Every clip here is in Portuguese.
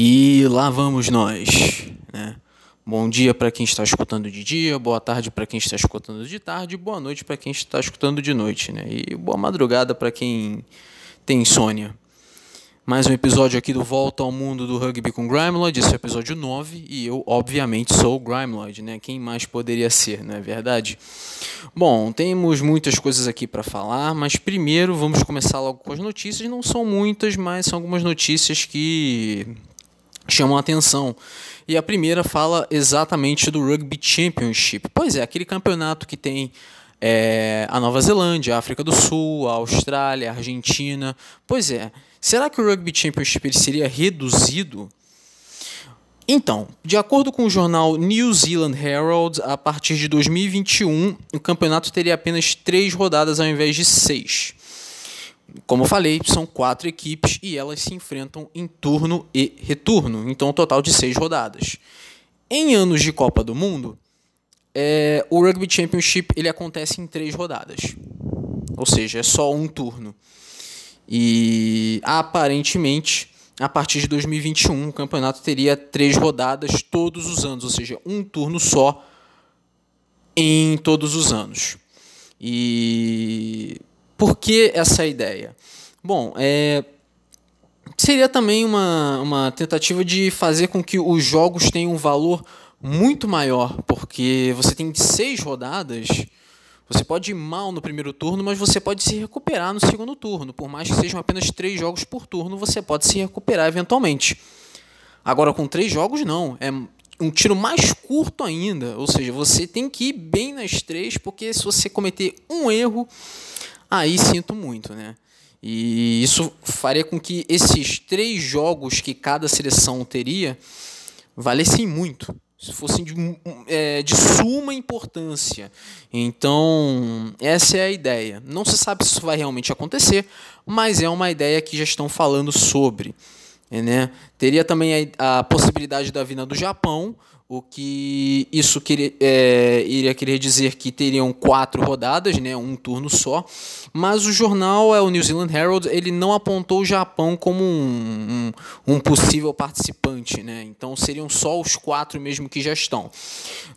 E lá vamos nós, né? Bom dia para quem está escutando de dia, boa tarde para quem está escutando de tarde, boa noite para quem está escutando de noite, né? E boa madrugada para quem tem insônia. Mais um episódio aqui do Volta ao Mundo do Rugby com Grimeloid, esse é o episódio 9 e eu, obviamente, sou o Grimeloid, né? Quem mais poderia ser, não é verdade? Bom, temos muitas coisas aqui para falar, mas primeiro vamos começar logo com as notícias. Não são muitas, mas são algumas notícias que chamam a atenção. E a primeira fala exatamente do Rugby Championship. Pois é, aquele campeonato que tem é, a Nova Zelândia, a África do Sul, a Austrália, a Argentina. Pois é, será que o Rugby Championship seria reduzido? Então, de acordo com o jornal New Zealand Herald, a partir de 2021, o campeonato teria apenas três rodadas ao invés de seis. Como eu falei, são quatro equipes e elas se enfrentam em turno e retorno, então um total de seis rodadas. Em anos de Copa do Mundo, é, o Rugby Championship ele acontece em três rodadas, ou seja, é só um turno. E aparentemente, a partir de 2021, o campeonato teria três rodadas todos os anos, ou seja, um turno só em todos os anos. E por que essa ideia? Bom, é, seria também uma, uma tentativa de fazer com que os jogos tenham um valor muito maior, porque você tem seis rodadas. Você pode ir mal no primeiro turno, mas você pode se recuperar no segundo turno. Por mais que sejam apenas três jogos por turno, você pode se recuperar eventualmente. Agora, com três jogos, não. É um tiro mais curto ainda. Ou seja, você tem que ir bem nas três, porque se você cometer um erro, aí sinto muito, né? E isso faria com que esses três jogos que cada seleção teria valessem muito, se fossem de, é, de suma importância. Então, essa é a ideia. Não se sabe se isso vai realmente acontecer, mas é uma ideia que já estão falando sobre. Né? Teria também a, a possibilidade da vinda do Japão, o que isso queria, é, iria querer dizer que teriam quatro rodadas, né, um turno só, mas o jornal, é o New Zealand Herald, ele não apontou o Japão como um, um, um possível participante, né, então seriam só os quatro mesmo que já estão.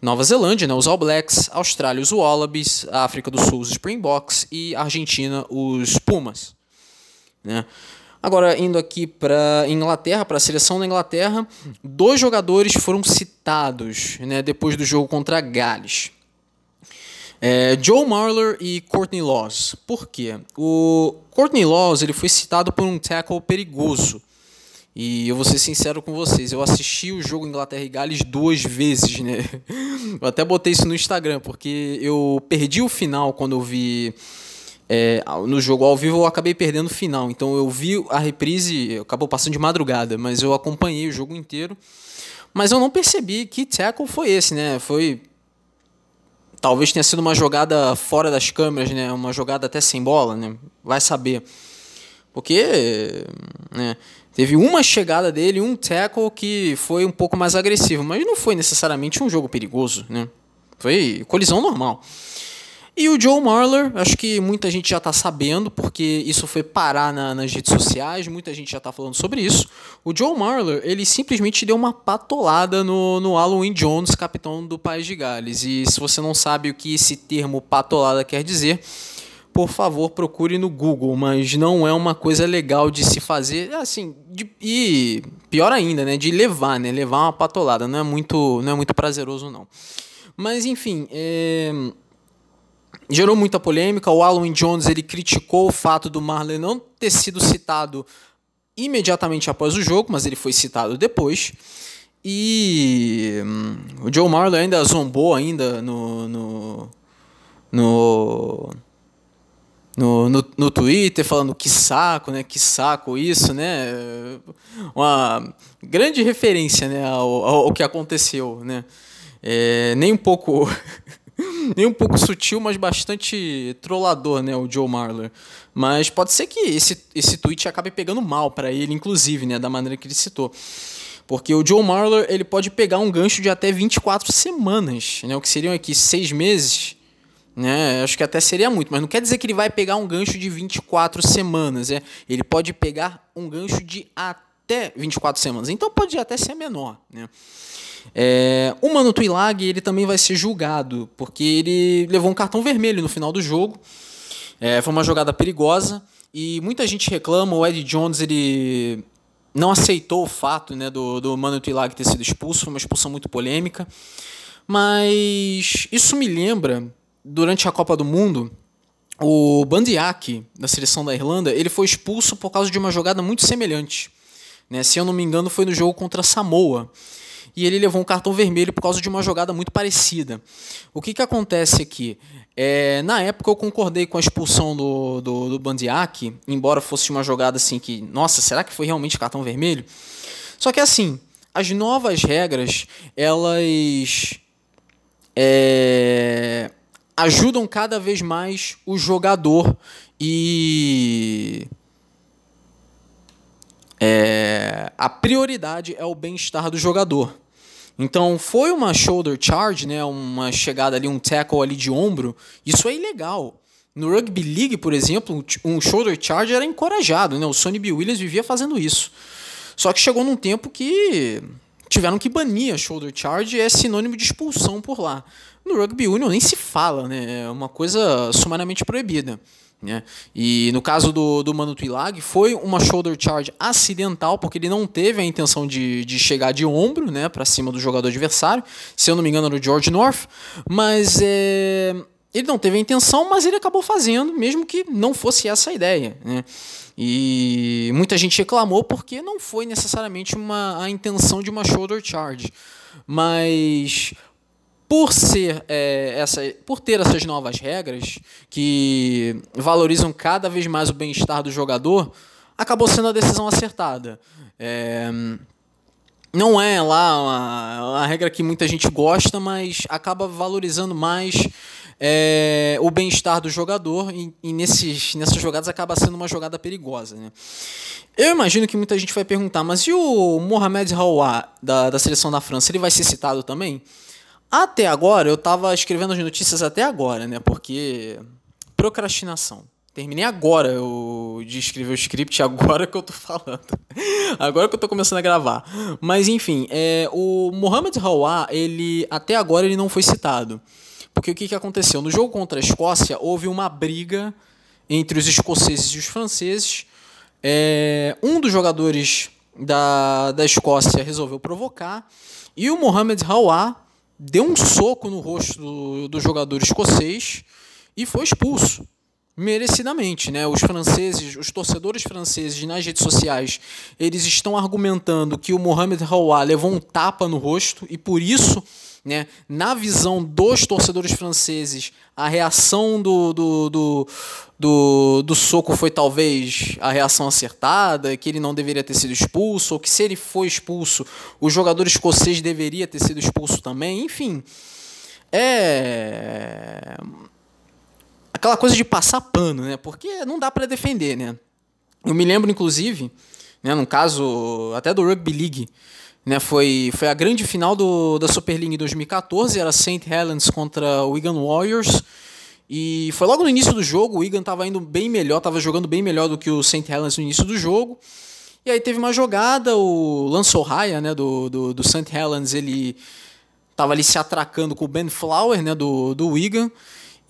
Nova Zelândia, né, os All Blacks, Austrália, os Wallabies, África do Sul, os Springboks e Argentina, os Pumas. Né. Agora, indo aqui para Inglaterra, para a seleção da Inglaterra, dois jogadores foram citados né, depois do jogo contra Gales. É, Joe Marler e Courtney Laws. Por quê? O Courtney Laws ele foi citado por um tackle perigoso. E eu vou ser sincero com vocês, eu assisti o jogo Inglaterra e Gales duas vezes, né? Eu até botei isso no Instagram, porque eu perdi o final quando eu vi é, no jogo ao vivo eu acabei perdendo o final, então eu vi a reprise, acabou passando de madrugada, mas eu acompanhei o jogo inteiro. Mas eu não percebi que tackle foi esse, né? Foi talvez tenha sido uma jogada fora das câmeras, né? Uma jogada até sem bola, né? Vai saber. Porque né, teve uma chegada dele, um tackle que foi um pouco mais agressivo, mas não foi necessariamente um jogo perigoso, né? Foi colisão normal. E o Joe Marler, acho que muita gente já está sabendo, porque isso foi parar na, nas redes sociais, muita gente já está falando sobre isso. O Joe Marler, ele simplesmente deu uma patolada no, no Halloween Jones, capitão do País de Gales. E se você não sabe o que esse termo patolada quer dizer, por favor, procure no Google, mas não é uma coisa legal de se fazer, assim, de, e pior ainda, né, de levar, né, levar uma patolada, não é muito, não é muito prazeroso não. Mas enfim, é gerou muita polêmica. O Alan Jones ele criticou o fato do Marley não ter sido citado imediatamente após o jogo, mas ele foi citado depois. E hum, o Joe Marley ainda zombou ainda no no, no no, no, no, Twitter falando que saco, né? Que saco isso, né? Uma grande referência, né, ao, ao, ao que aconteceu, né? É, nem um pouco nem um pouco sutil, mas bastante trollador, né, o Joe Marler. Mas pode ser que esse, esse tweet acabe pegando mal para ele, inclusive, né, da maneira que ele citou. Porque o Joe Marler, ele pode pegar um gancho de até 24 semanas, né, o que seriam aqui seis meses, né, acho que até seria muito, mas não quer dizer que ele vai pegar um gancho de 24 semanas, é? ele pode pegar um gancho de até até 24 semanas. Então pode até ser menor. Né? É, o Mano Tuilag ele também vai ser julgado, porque ele levou um cartão vermelho no final do jogo. É, foi uma jogada perigosa e muita gente reclama. O Ed Jones ele não aceitou o fato né, do, do Mano Tuilag ter sido expulso, foi uma expulsão muito polêmica. Mas isso me lembra, durante a Copa do Mundo, o Bandiak, da seleção da Irlanda, ele foi expulso por causa de uma jogada muito semelhante. Né? Se eu não me engano, foi no jogo contra Samoa. E ele levou um cartão vermelho por causa de uma jogada muito parecida. O que, que acontece aqui? É, na época eu concordei com a expulsão do, do, do Bandiak, embora fosse uma jogada assim que, nossa, será que foi realmente cartão vermelho? Só que assim, as novas regras, elas é, ajudam cada vez mais o jogador e é, a prioridade é o bem-estar do jogador. Então foi uma shoulder charge, né, uma chegada ali, um tackle ali de ombro, isso é ilegal. No Rugby League, por exemplo, um shoulder charge era encorajado, né? O Sonny B. Williams vivia fazendo isso. Só que chegou num tempo que tiveram que banir a shoulder charge é sinônimo de expulsão por lá. No rugby union nem se fala, né? É uma coisa sumariamente proibida. Né? E no caso do, do Manu Tuilag, foi uma shoulder charge acidental, porque ele não teve a intenção de, de chegar de ombro né, para cima do jogador adversário. Se eu não me engano, era o George North. Mas é, ele não teve a intenção, mas ele acabou fazendo, mesmo que não fosse essa a ideia. Né? E muita gente reclamou porque não foi necessariamente uma, a intenção de uma shoulder charge. Mas por ser é, essa, por ter essas novas regras que valorizam cada vez mais o bem-estar do jogador, acabou sendo a decisão acertada. É, não é lá uma, uma, regra que muita gente gosta, mas acaba valorizando mais é, o bem-estar do jogador e, e, nesses, nessas jogadas acaba sendo uma jogada perigosa. Né? Eu imagino que muita gente vai perguntar, mas e o Mohamed Hawa da, da seleção da França, ele vai ser citado também? Até agora, eu estava escrevendo as notícias até agora, né? Porque procrastinação. Terminei agora eu, de escrever o script, agora que eu tô falando. agora que eu tô começando a gravar. Mas enfim, é, o Mohamed Hawa, ele até agora ele não foi citado. Porque o que, que aconteceu? No jogo contra a Escócia, houve uma briga entre os escoceses e os franceses. É, um dos jogadores da, da Escócia resolveu provocar. E o Mohamed Hawa deu um soco no rosto do, do jogador escocês e foi expulso merecidamente, né? Os franceses, os torcedores franceses nas redes sociais, eles estão argumentando que o Mohamed Hawa levou um tapa no rosto e por isso né? Na visão dos torcedores franceses, a reação do, do, do, do, do soco foi talvez a reação acertada, que ele não deveria ter sido expulso, ou que se ele foi expulso, o jogador escocês deveria ter sido expulso também. Enfim, é aquela coisa de passar pano, né? Porque não dá para defender, né? Eu me lembro, inclusive, né, no caso até do Rugby League, né, foi, foi a grande final do, da Super League em 2014, era St. Helens contra Wigan Warriors. E foi logo no início do jogo, o Wigan estava indo bem melhor, estava jogando bem melhor do que o St. Helens no início do jogo. E aí teve uma jogada, o Lance O'Haya, né, do, do, do St. Helens, ele estava ali se atracando com o Ben Flower, né, do, do Wigan.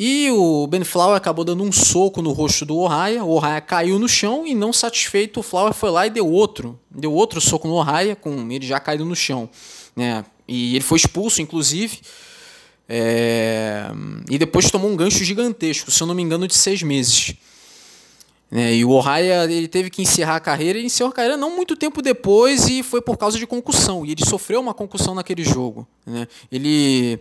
E o Ben Flower acabou dando um soco no rosto do Ohaya. O Ohaya caiu no chão e, não satisfeito, o Flower foi lá e deu outro. Deu outro soco no Ohaya, com ele já caído no chão. Né? E ele foi expulso, inclusive. É... E depois tomou um gancho gigantesco, se eu não me engano, de seis meses. É, e o Ohaya ele teve que encerrar a carreira, e encerrou a carreira não muito tempo depois e foi por causa de concussão. E ele sofreu uma concussão naquele jogo. Né? Ele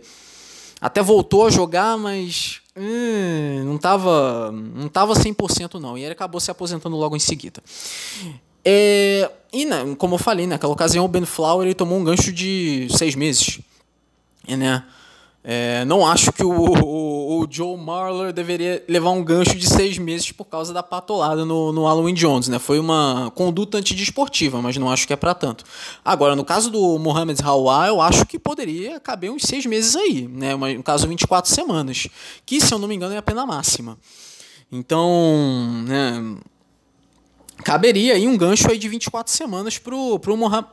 até voltou a jogar, mas hum, não estava não tava 100% não. E ele acabou se aposentando logo em seguida. É, e né, como eu falei, naquela ocasião o Ben Flower ele tomou um gancho de seis meses. Né? É, não acho que o, o, o, Joe Marler deveria levar um gancho de seis meses por causa da patolada no, no Halloween Jones. Né? Foi uma conduta antidesportiva, mas não acho que é para tanto. Agora, no caso do Mohamed Hawa, eu acho que poderia caber uns seis meses aí. Né? No caso, 24 semanas. Que, se eu não me engano, é a pena máxima. Então, né, caberia aí um gancho aí de 24 semanas para o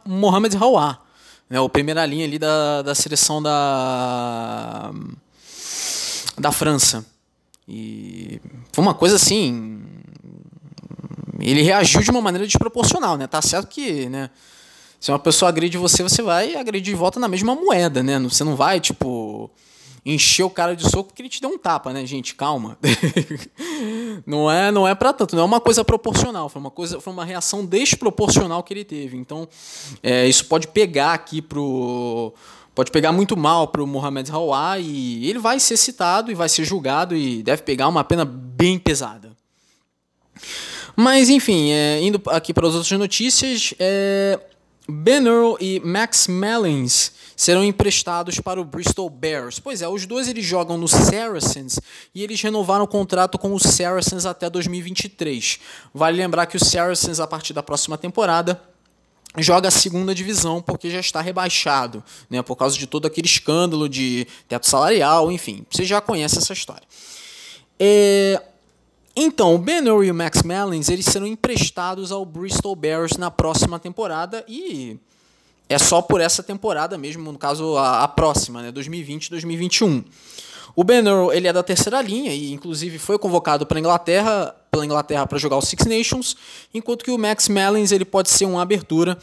Mohamed Rawah, né, o primeira linha ali da, da seleção da, da França. E foi uma coisa assim. Ele reagiu de uma maneira desproporcional, né? Tá certo que, né? Se uma pessoa agride você, você vai agredir de volta na mesma moeda, né? Você não vai, tipo, encher o cara de soco porque ele te deu um tapa, né, gente? Calma. não é, não é para tanto, não é uma coisa proporcional, foi uma coisa, foi uma reação desproporcional que ele teve. Então, é, isso pode pegar aqui pro pode pegar muito mal para o Mohamed Rawah e ele vai ser citado e vai ser julgado e deve pegar uma pena bem pesada. Mas enfim, é, indo aqui para as outras notícias, é, Ben Earl e Max Mellins serão emprestados para o Bristol Bears. Pois é, os dois eles jogam no Saracens e eles renovaram o contrato com o Saracens até 2023. Vale lembrar que o Saracens a partir da próxima temporada joga a segunda divisão porque já está rebaixado, né, por causa de todo aquele escândalo de teto salarial, enfim, você já conhece essa história. É, então, o Ben e o Max Mellins eles serão emprestados ao Bristol Bears na próxima temporada e é só por essa temporada mesmo, no caso a, a próxima, né, 2020-2021. O Ben Earl, ele é da terceira linha e inclusive foi convocado para Inglaterra, pela Inglaterra para jogar o Six Nations, enquanto que o Max Mellins ele pode ser uma abertura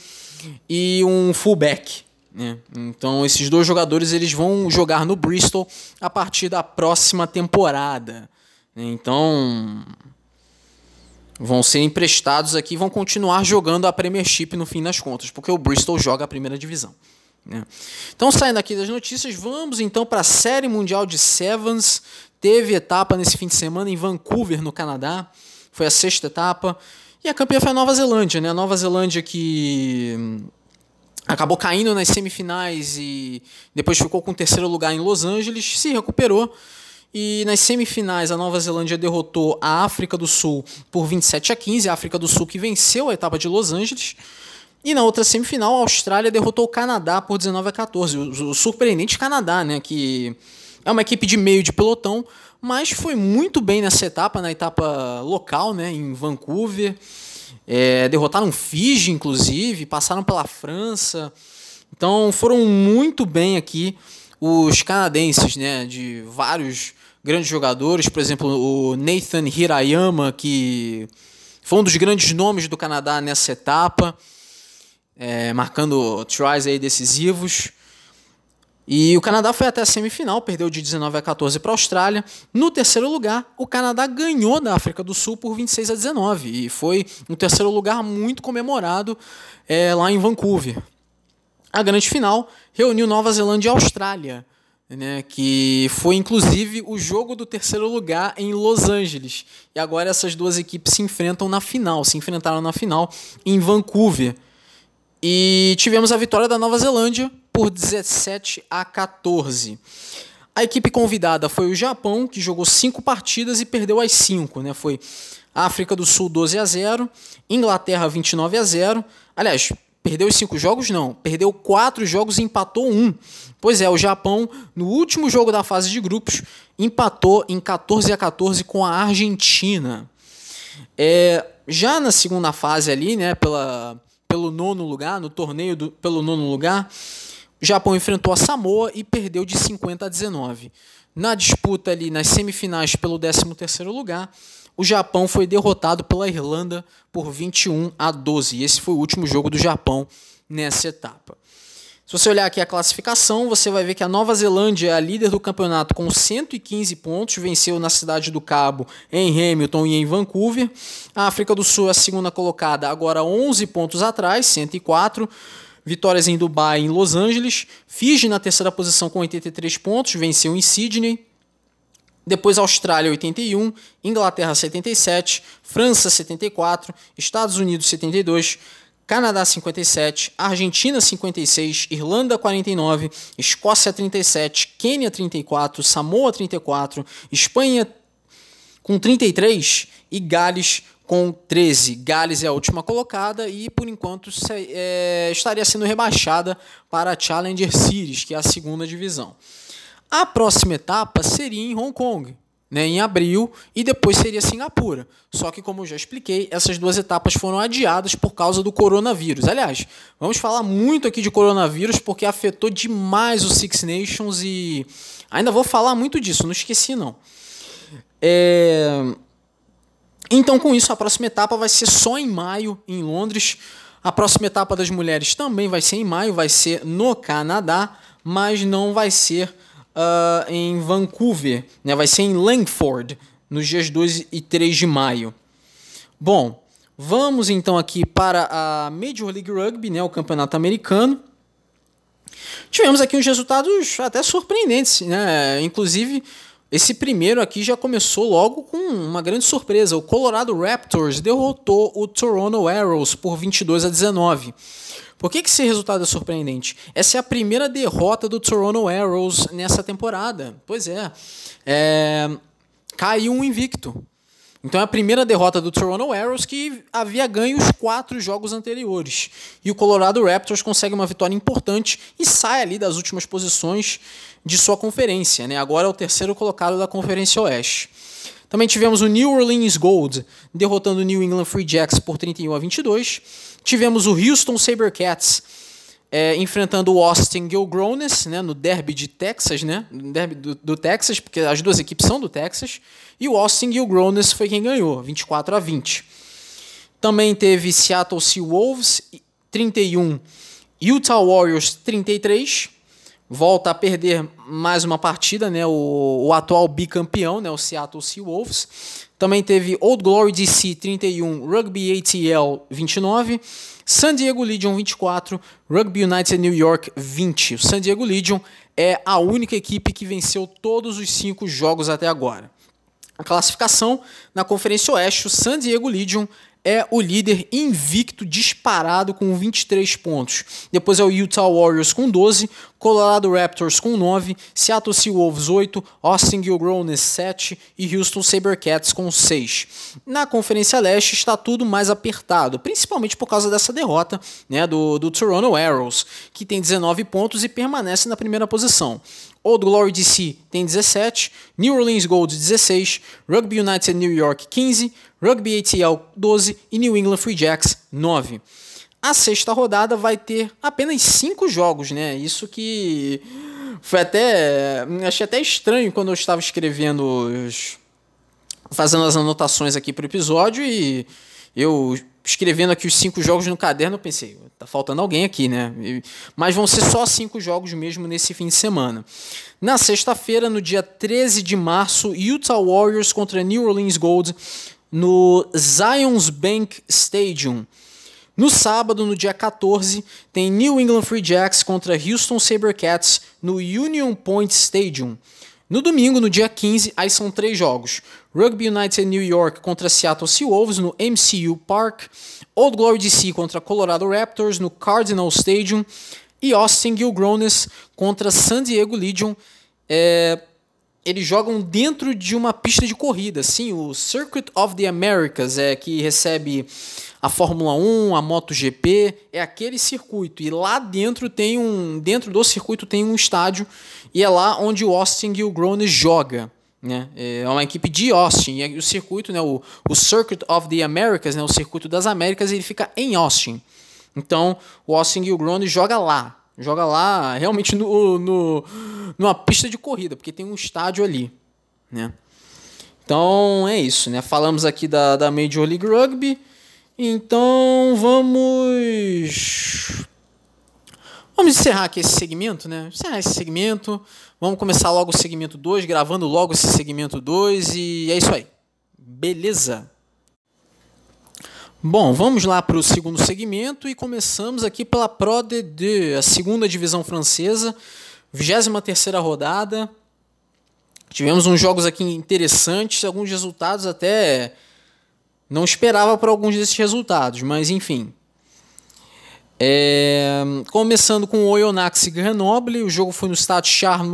e um fullback. Né? Então esses dois jogadores eles vão jogar no Bristol a partir da próxima temporada. Então vão ser emprestados aqui e vão continuar jogando a Premiership no fim das contas, porque o Bristol joga a primeira divisão. Né? Então, saindo aqui das notícias, vamos então para a Série Mundial de Sevens. Teve etapa nesse fim de semana em Vancouver, no Canadá. Foi a sexta etapa. E a campeã foi a Nova Zelândia, né? A Nova Zelândia que hum, acabou caindo nas semifinais e depois ficou com o terceiro lugar em Los Angeles, se recuperou. E nas semifinais, a Nova Zelândia derrotou a África do Sul por 27 a 15. A África do Sul que venceu a etapa de Los Angeles. E na outra semifinal, a Austrália derrotou o Canadá por 19 a 14. O, surpreendente Canadá, né? Que é uma equipe de meio de pelotão, mas foi muito bem nessa etapa, na etapa local, né? Em Vancouver. É, derrotaram Fiji, inclusive, passaram pela França. Então foram muito bem aqui os canadenses, né? De vários grandes jogadores, por exemplo, o Nathan Hirayama, que foi um dos grandes nomes do Canadá nessa etapa é, marcando tries aí decisivos. E o Canadá foi até a semifinal, perdeu de 19 a 14 para a Austrália. No terceiro lugar, o Canadá ganhou da África do Sul por 26 a 19 e foi um terceiro lugar muito comemorado é, lá em Vancouver. A grande final reuniu Nova Zelândia e Austrália, né, que foi inclusive o jogo do terceiro lugar em Los Angeles. E agora essas duas equipes se enfrentam na final, se enfrentaram na final em Vancouver. E tivemos a vitória da Nova Zelândia por 17 a 14. A equipe convidada foi o Japão, que jogou cinco partidas e perdeu as cinco. Né? Foi África do Sul 12 a 0, Inglaterra 29 a 0. Aliás, perdeu os cinco jogos? Não. Perdeu quatro jogos e empatou um. Pois é, o Japão, no último jogo da fase de grupos, empatou em 14 a 14 com a Argentina. É, já na segunda fase ali, né, pela pelo nono lugar, no torneio do, pelo nono lugar, o Japão enfrentou a Samoa e perdeu de 50 a 19. Na disputa ali nas semifinais pelo 13º lugar, o Japão foi derrotado pela Irlanda por 21 a 12. E esse foi o último jogo do Japão nessa etapa. Se você olhar aqui a classificação, você vai ver que a Nova Zelândia é a líder do campeonato com 115 pontos, venceu na cidade do Cabo, em Hamilton e em Vancouver. A África do Sul é a segunda colocada, agora 11 pontos atrás, 104. Vitórias em Dubai e em Los Angeles. Fiji na terceira posição com 83 pontos, venceu em Sydney. Depois Austrália 81, Inglaterra 77, França 74, Estados Unidos 72, Canadá 57, Argentina 56, Irlanda 49, Escócia 37, Quênia 34, Samoa 34, Espanha com 33 e Gales com 13. Gales é a última colocada e, por enquanto, é, estaria sendo rebaixada para a Challenger Series, que é a segunda divisão. A próxima etapa seria em Hong Kong, né, em abril e depois seria Singapura. Só que, como eu já expliquei, essas duas etapas foram adiadas por causa do coronavírus. Aliás, vamos falar muito aqui de coronavírus porque afetou demais o Six Nations e ainda vou falar muito disso, não esqueci não. É... Então, com isso, a próxima etapa vai ser só em maio, em Londres. A próxima etapa das mulheres também vai ser em maio, vai ser no Canadá, mas não vai ser uh, em Vancouver, né? vai ser em Langford, nos dias 2 e 3 de maio. Bom, vamos então aqui para a Major League Rugby, né? o campeonato americano. Tivemos aqui uns resultados até surpreendentes, né? Inclusive, esse primeiro aqui já começou logo com uma grande surpresa. O Colorado Raptors derrotou o Toronto Arrows por 22 a 19. Por que, que esse resultado é surpreendente? Essa é a primeira derrota do Toronto Arrows nessa temporada. Pois é. é caiu um invicto. Então é a primeira derrota do Toronto Arrows que havia ganho os quatro jogos anteriores. E o Colorado Raptors consegue uma vitória importante e sai ali das últimas posições de sua conferência. Né? Agora é o terceiro colocado da Conferência Oeste. Também tivemos o New Orleans Gold derrotando o New England Free Jacks por 31 a 22. Tivemos o Houston Sabercats é, enfrentando o Austin Gilgrones, né, no derby de Texas, né, derby do, do, Texas, porque as duas equipes são do Texas, e o Austin Gilgrones foi quem ganhou, 24 a 20. Também teve Seattle Seawolves 31, Utah Warriors 33, volta a perder mais uma partida, né, o, o atual bicampeão, né, o Seattle Seawolves. Também teve Old Glory DC 31, Rugby ATL 29, San Diego Legion 24, Rugby United New York 20. O San Diego Legion é a única equipe que venceu todos os cinco jogos até agora. A classificação na Conferência Oeste, o San Diego Legion é o líder invicto disparado com 23 pontos. Depois é o Utah Warriors com 12, Colorado Raptors com 9, Seattle Seawolves 8, Austin Gilgrones 7 e Houston Sabercats com 6. Na Conferência Leste está tudo mais apertado, principalmente por causa dessa derrota né, do, do Toronto Arrows, que tem 19 pontos e permanece na primeira posição. Old Glory DC tem 17, New Orleans Gold 16, Rugby United New York 15, Rugby ATL 12 e New England Free Jacks 9. A sexta rodada vai ter apenas 5 jogos, né? Isso que foi até. Achei até estranho quando eu estava escrevendo os. fazendo as anotações aqui para o episódio e eu escrevendo aqui os cinco jogos no caderno, eu pensei, tá faltando alguém aqui, né? Mas vão ser só cinco jogos mesmo nesse fim de semana. Na sexta-feira, no dia 13 de março, Utah Warriors contra New Orleans Gold no Zions Bank Stadium. No sábado, no dia 14, tem New England Free Jacks contra Houston Sabercats no Union Point Stadium. No domingo, no dia 15, aí são três jogos. Rugby United New York contra Seattle Seawolves no MCU Park. Old Glory DC contra Colorado Raptors no Cardinal Stadium. E Austin Gilgrones contra San Diego Legion. É, eles jogam dentro de uma pista de corrida. Sim, o Circuit of the Americas, é que recebe a Fórmula 1, a MotoGP, é aquele circuito. E lá dentro tem um. Dentro do circuito tem um estádio e é lá onde o Austin Gilgrone joga. Né? É uma equipe de Austin. E o circuito, né, o, o Circuit of the Americas, né, o circuito das Américas, ele fica em Austin. Então, o Austin Gilgrone joga lá. Joga lá realmente no, no, numa pista de corrida, porque tem um estádio ali. Né? Então é isso. Né? Falamos aqui da, da Major League Rugby. Então vamos Vamos encerrar aqui esse segmento, né? Encerrar esse segmento. Vamos começar logo o segmento 2, gravando logo esse segmento 2 e é isso aí. Beleza? Bom, vamos lá para o segundo segmento e começamos aqui pela Pro D2, a segunda divisão francesa, 23 rodada. Tivemos uns jogos aqui interessantes, alguns resultados até não esperava para alguns desses resultados, mas enfim. É, começando com o Oyonnax e Grenoble, o jogo foi no estádio Charles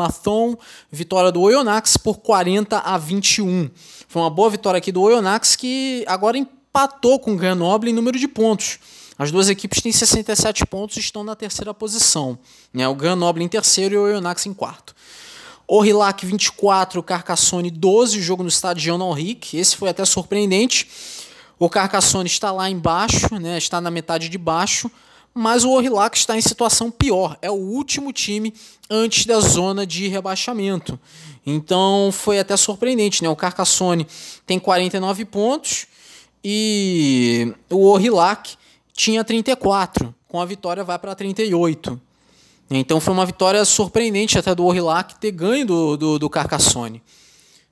vitória do Oyonnax por 40 a 21. Foi uma boa vitória aqui do Oyonnax que agora empatou com o Grenoble em número de pontos. As duas equipes têm 67 pontos e estão na terceira posição. Né? O Grenoble em terceiro e o Oyonnax em quarto. Orillac 24, Carcassonne 12, jogo no estádio Jean Henrique. Esse foi até surpreendente. O Carcassonne está lá embaixo, né? está na metade de baixo, mas o Orillac está em situação pior. É o último time antes da zona de rebaixamento. Então foi até surpreendente. Né? O Carcassonne tem 49 pontos e o Orillac tinha 34. Com a vitória vai para 38. Então foi uma vitória surpreendente até do Orillac ter ganho do, do, do Carcassonne.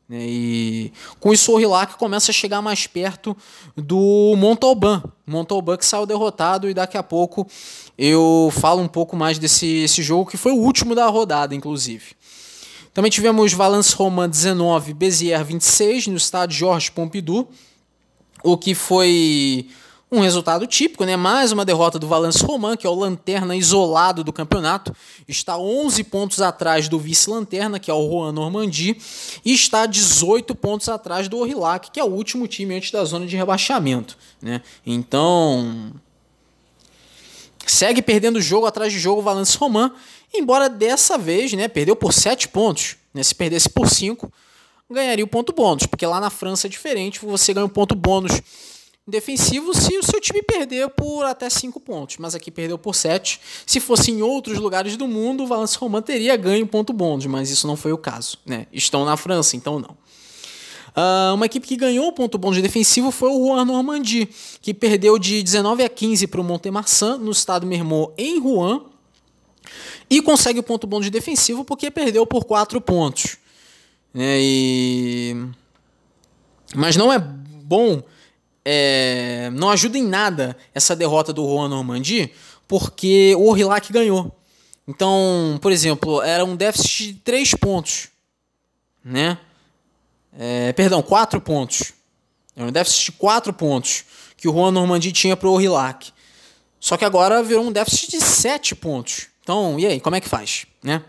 Né? E com isso o Orillac começa a chegar mais perto do Montalban. Montalban que saiu derrotado e daqui a pouco eu falo um pouco mais desse esse jogo que foi o último da rodada, inclusive. Também tivemos Valence Roman 19, Béziers 26 no estádio Georges Pompidou, o que foi um resultado típico, né? Mais uma derrota do Valence Roman, que é o lanterna isolado do campeonato, está 11 pontos atrás do vice-lanterna, que é o Juan Normandie, e está 18 pontos atrás do Orillac, que é o último time antes da zona de rebaixamento, né? Então, segue perdendo jogo atrás de jogo o Valence Roman, embora dessa vez, né, perdeu por 7 pontos, né? Se perdesse por 5, ganharia o ponto bônus, porque lá na França é diferente, você ganha um ponto bônus defensivo se o seu time perder por até 5 pontos, mas aqui perdeu por 7. Se fosse em outros lugares do mundo, o Valence Roman teria ganho ponto bônus, mas isso não foi o caso. Né? Estão na França, então não. Uh, uma equipe que ganhou o ponto bônus defensivo foi o Rouen Normandie, que perdeu de 19 a 15 para o Montemarçan no estado Mermot em Rouen e consegue o ponto bônus defensivo porque perdeu por 4 pontos. É, e... Mas não é bom é, não ajuda em nada essa derrota do Juan Normandie, porque o Orillac ganhou. Então, por exemplo, era um déficit de 3 pontos. Né? É, perdão, 4 pontos. Era um déficit de 4 pontos que o Juan Normandie tinha para o Orillac. Só que agora virou um déficit de 7 pontos. Então, e aí, como é que faz? Né?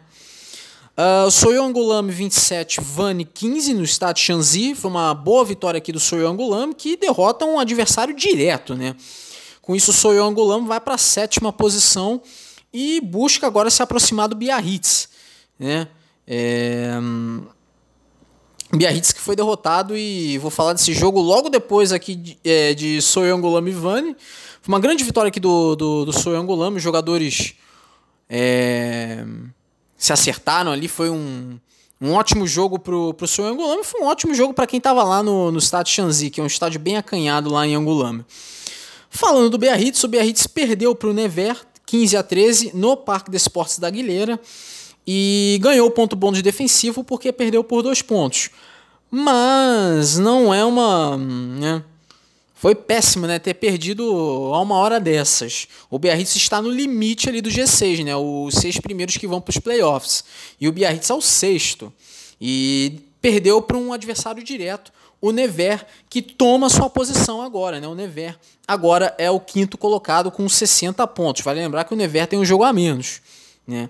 Uh, Soyongulame 27, Vani 15 no estado de Shanxi. Foi uma boa vitória aqui do Soyongulame que derrota um adversário direto, né? Com isso, o Soyongulame vai para a sétima posição e busca agora se aproximar do Biarritz, né? É... Biarritz que foi derrotado e vou falar desse jogo logo depois aqui de, é, de Soyongulame e Vani. Foi uma grande vitória aqui do, do, do Soyongulame, jogadores... É se acertaram ali. Foi um, um ótimo jogo pro, pro seu Angulame. Foi um ótimo jogo para quem estava lá no, no estádio Shanzi, que é um estádio bem acanhado lá em Angulame. Falando do Biarritz, o Biarritz perdeu para o Never 15 a 13 no Parque de Esportes da Aguilera e ganhou o ponto bom de defensivo porque perdeu por dois pontos. Mas não é uma. Né, foi péssimo, né? Ter perdido a uma hora dessas. O Biarritz está no limite ali do G6, né? Os seis primeiros que vão para os playoffs. E o Biarritz é o sexto. E perdeu para um adversário direto, o Never, que toma sua posição agora, né? O Never agora é o quinto colocado com 60 pontos. Vale lembrar que o Never tem um jogo a menos, né?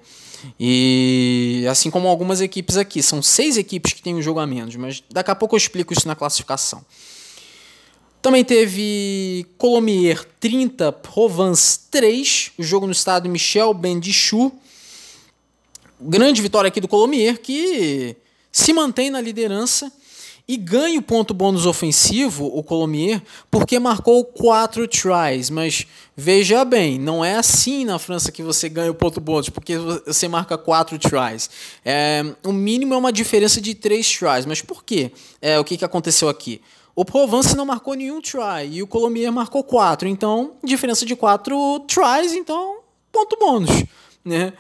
E assim como algumas equipes aqui, são seis equipes que têm um jogo a menos, mas daqui a pouco eu explico isso na classificação. Também teve Colomier 30, Provence 3, o jogo no estado Michel Bendichou. Grande vitória aqui do Colomier, que se mantém na liderança e ganha o ponto bônus ofensivo, o Colomier, porque marcou quatro tries. Mas veja bem, não é assim na França que você ganha o ponto bônus, porque você marca quatro tries. É, o mínimo é uma diferença de três tries. Mas por quê? É, o que, que aconteceu aqui? O Provence não marcou nenhum try e o Colombier marcou quatro. Então, diferença de quatro tries, então, ponto bônus. Né?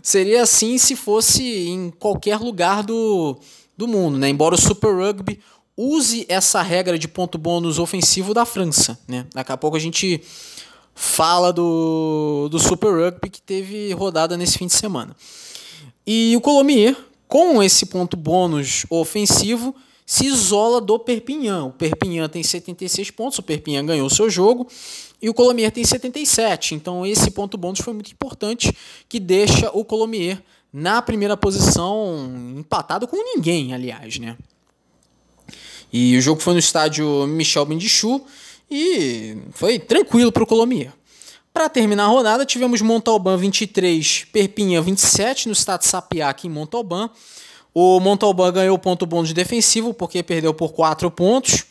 Seria assim se fosse em qualquer lugar do, do mundo. Né? Embora o Super Rugby use essa regra de ponto bônus ofensivo da França. Né? Daqui a pouco a gente fala do, do Super Rugby que teve rodada nesse fim de semana. E o Colomier, com esse ponto bônus ofensivo, se isola do Perpignan. O Perpignan tem 76 pontos, o Perpignan ganhou o seu jogo e o Colomier tem 77. Então esse ponto bônus foi muito importante, que deixa o Colomier na primeira posição, empatado com ninguém, aliás, né? E o jogo foi no estádio Michel Bendichou e foi tranquilo para o Colomier. Para terminar a rodada, tivemos Montalban 23, Perpignan 27 no estádio Sapiac em Montalban. O Montalban ganhou ponto bônus defensivo porque perdeu por 4 pontos.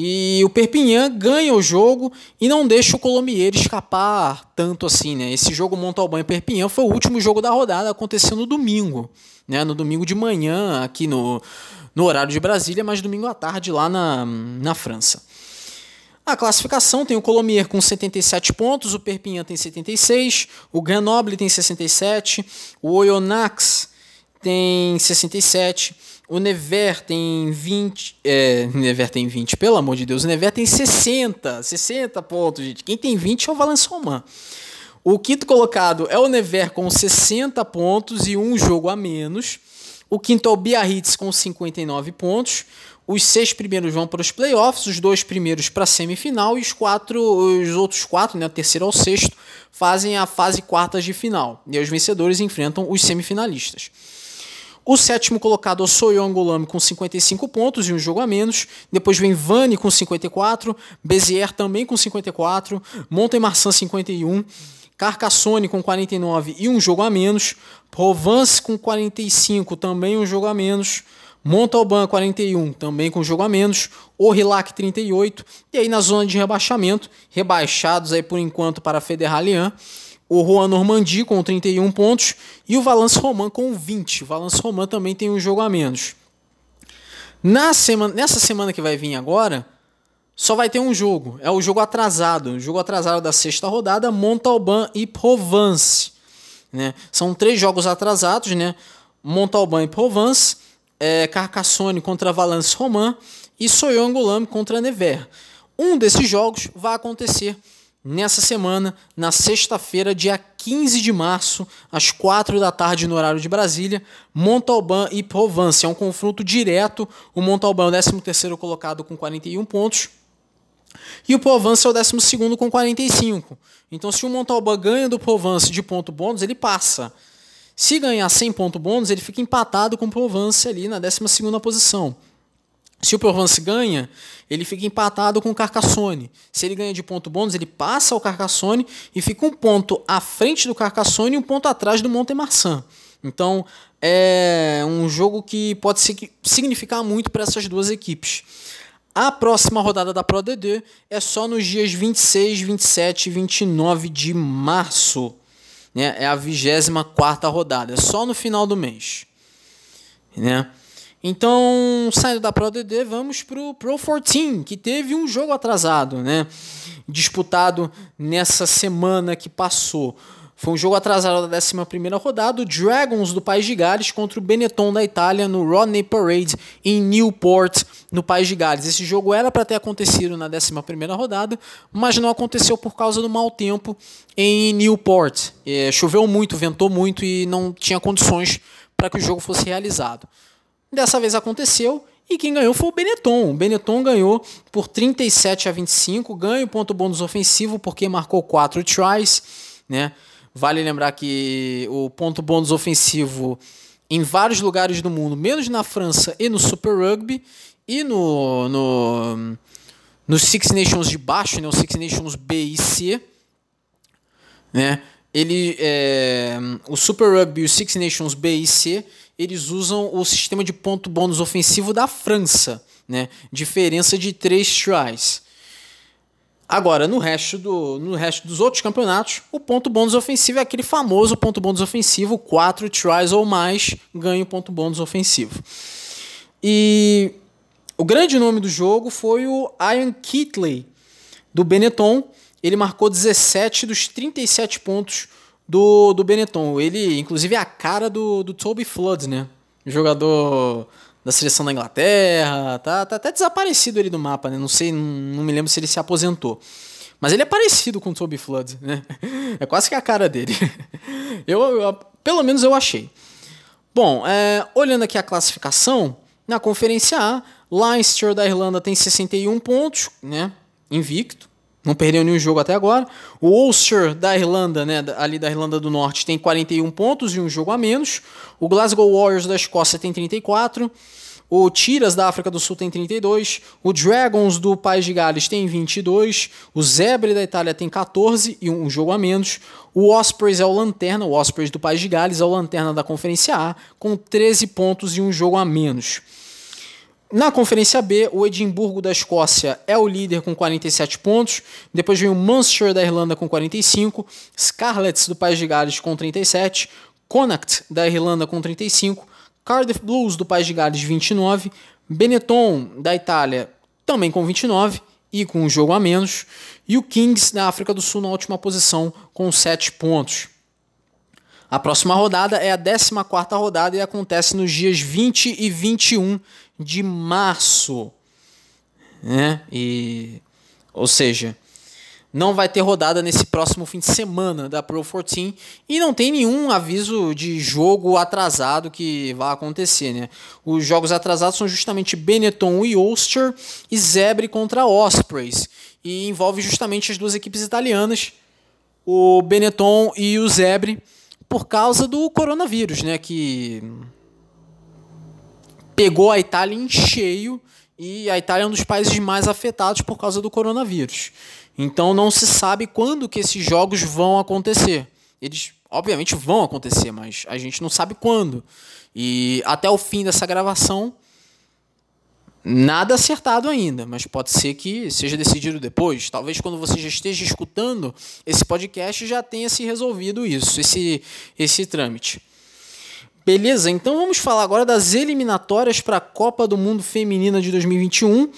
E o Perpignan ganha o jogo e não deixa o Colomier escapar tanto assim, né? Esse jogo Montalban e Perpignan foi o último jogo da rodada, aconteceu no domingo, né? No domingo de manhã, aqui no, no horário de Brasília, mas domingo à tarde lá na, na França. A classificação tem o Colomier com 77 pontos, o Perpignan tem 76, o Grenoble tem 67, o Oyonnax tem 67, o Never tem 20. É, Never tem 20, pelo amor de Deus. O Never tem 60. 60 pontos, gente. Quem tem 20 é o Valence Roman. O quinto colocado é o Never com 60 pontos e um jogo a menos. O quinto é o Biarritz com 59 pontos. Os seis primeiros vão para os playoffs, os dois primeiros para a semifinal e os quatro, os outros quatro, né, o terceiro ao sexto, fazem a fase quartas de final. E os vencedores enfrentam os semifinalistas. O sétimo colocado é o Soyongulame com 55 pontos e um jogo a menos. Depois vem Vani com 54, Bezier também com 54, Montemarçan 51, Carcassone com 49 e um jogo a menos, Provence com 45, também um jogo a menos. Montalban 41, também com jogo a menos, Orillac 38, e aí na zona de rebaixamento, rebaixados aí por enquanto para Federalian, o Juan Normandie com 31 pontos e o Valence Roman com 20. O Valence Roman também tem um jogo a menos. Na semana, nessa semana que vai vir agora, só vai ter um jogo. É o jogo atrasado. O jogo atrasado da sexta rodada, Montalban e Provence. Né? São três jogos atrasados, né? Montalban e Provence, é, Carcassonne contra Valence Roman e Soyongulame contra Nevers. Um desses jogos vai acontecer nessa semana, na sexta-feira, dia 15 de março, às 4 da tarde no horário de Brasília, Montalban e Provence. É um confronto direto. O Montalban é o 13º colocado com 41 pontos. E o Provence é o 12 com 45. Então, se o Montalban ganha do Provence de ponto bônus, ele passa. Se ganhar 100 ponto bônus, ele fica empatado com o Provence ali na 12 posição. Se o Provence ganha, ele fica empatado com o Carcassonne. Se ele ganha de ponto bônus, ele passa ao Carcassonne e fica um ponto à frente do Carcassonne e um ponto atrás do Montemarçan. Então, é um jogo que pode significar muito para essas duas equipes. A próxima rodada da Pro DD é só nos dias 26, 27 e 29 de março. Né? É a 24 rodada, é só no final do mês. Né? Então, saindo da Pro DD, vamos pro Pro 14, que teve um jogo atrasado, né? Disputado nessa semana que passou. Foi um jogo atrasado da 11 rodada, o Dragons do País de Gales contra o Benetton da Itália no Rodney Parade em Newport, no País de Gales. Esse jogo era para ter acontecido na 11 rodada, mas não aconteceu por causa do mau tempo em Newport. É, choveu muito, ventou muito e não tinha condições para que o jogo fosse realizado. Dessa vez aconteceu e quem ganhou foi o Benetton. O Benetton ganhou por 37 a 25, ganha o ponto bônus ofensivo porque marcou 4 tries, né? Vale lembrar que o ponto bônus ofensivo em vários lugares do mundo, menos na França e no Super Rugby e no, no, no Six Nations de baixo, né, o Six Nations B e C, né, ele, é, o Super Rugby e o Six Nations B e C eles usam o sistema de ponto bônus ofensivo da França, né? Diferença de três tries. Agora, no resto, do, no resto dos outros campeonatos, o ponto bônus ofensivo é aquele famoso ponto bônus ofensivo, quatro tries ou mais, ganha o ponto bônus ofensivo. E o grande nome do jogo foi o Ian Kitley, do Benetton. Ele marcou 17 dos 37 pontos do, do Benetton. Ele, inclusive, é a cara do, do Toby Flood, né? Jogador da seleção da Inglaterra. Tá, tá até desaparecido ele do mapa, né? Não sei, não, não me lembro se ele se aposentou. Mas ele é parecido com o Toby Flood, né? É quase que a cara dele. Eu, eu pelo menos eu achei. Bom, é, olhando aqui a classificação, na Conferência A, Leinster da Irlanda tem 61 pontos, né? Invicto. Não perdeu nenhum jogo até agora. O Ulster da Irlanda, né, ali da Irlanda do Norte, tem 41 pontos e um jogo a menos. O Glasgow Warriors da Escócia tem 34. O Tiras da África do Sul tem 32, o Dragons do País de Gales tem 22, o Zebre da Itália tem 14 e um jogo a menos. O Ospreys é o lanterna, o Ospreys do País de Gales é o lanterna da Conferência A, com 13 pontos e um jogo a menos. Na Conferência B, o Edimburgo da Escócia é o líder com 47 pontos. Depois vem o Munster da Irlanda com 45, Scarlets do País de Gales com 37, Connacht da Irlanda com 35, Cardiff Blues do País de Gales 29, Benetton da Itália também com 29 e com um jogo a menos, e o Kings da África do Sul na última posição com 7 pontos. A próxima rodada é a 14 rodada e acontece nos dias 20 e 21 de março. Né? E, ou seja, não vai ter rodada nesse próximo fim de semana da Pro 14 e não tem nenhum aviso de jogo atrasado que vai acontecer, né? Os jogos atrasados são justamente Benetton e Ulster e Zebre contra Ospreys e envolve justamente as duas equipes italianas, o Benetton e o Zebre, por causa do coronavírus, né? Que pegou a Itália em cheio e a Itália é um dos países mais afetados por causa do coronavírus. Então não se sabe quando que esses jogos vão acontecer. Eles obviamente vão acontecer, mas a gente não sabe quando. E até o fim dessa gravação nada acertado ainda, mas pode ser que seja decidido depois. Talvez quando você já esteja escutando esse podcast já tenha se resolvido isso, esse esse trâmite. Beleza? Então vamos falar agora das eliminatórias para a Copa do Mundo Feminina de 2021,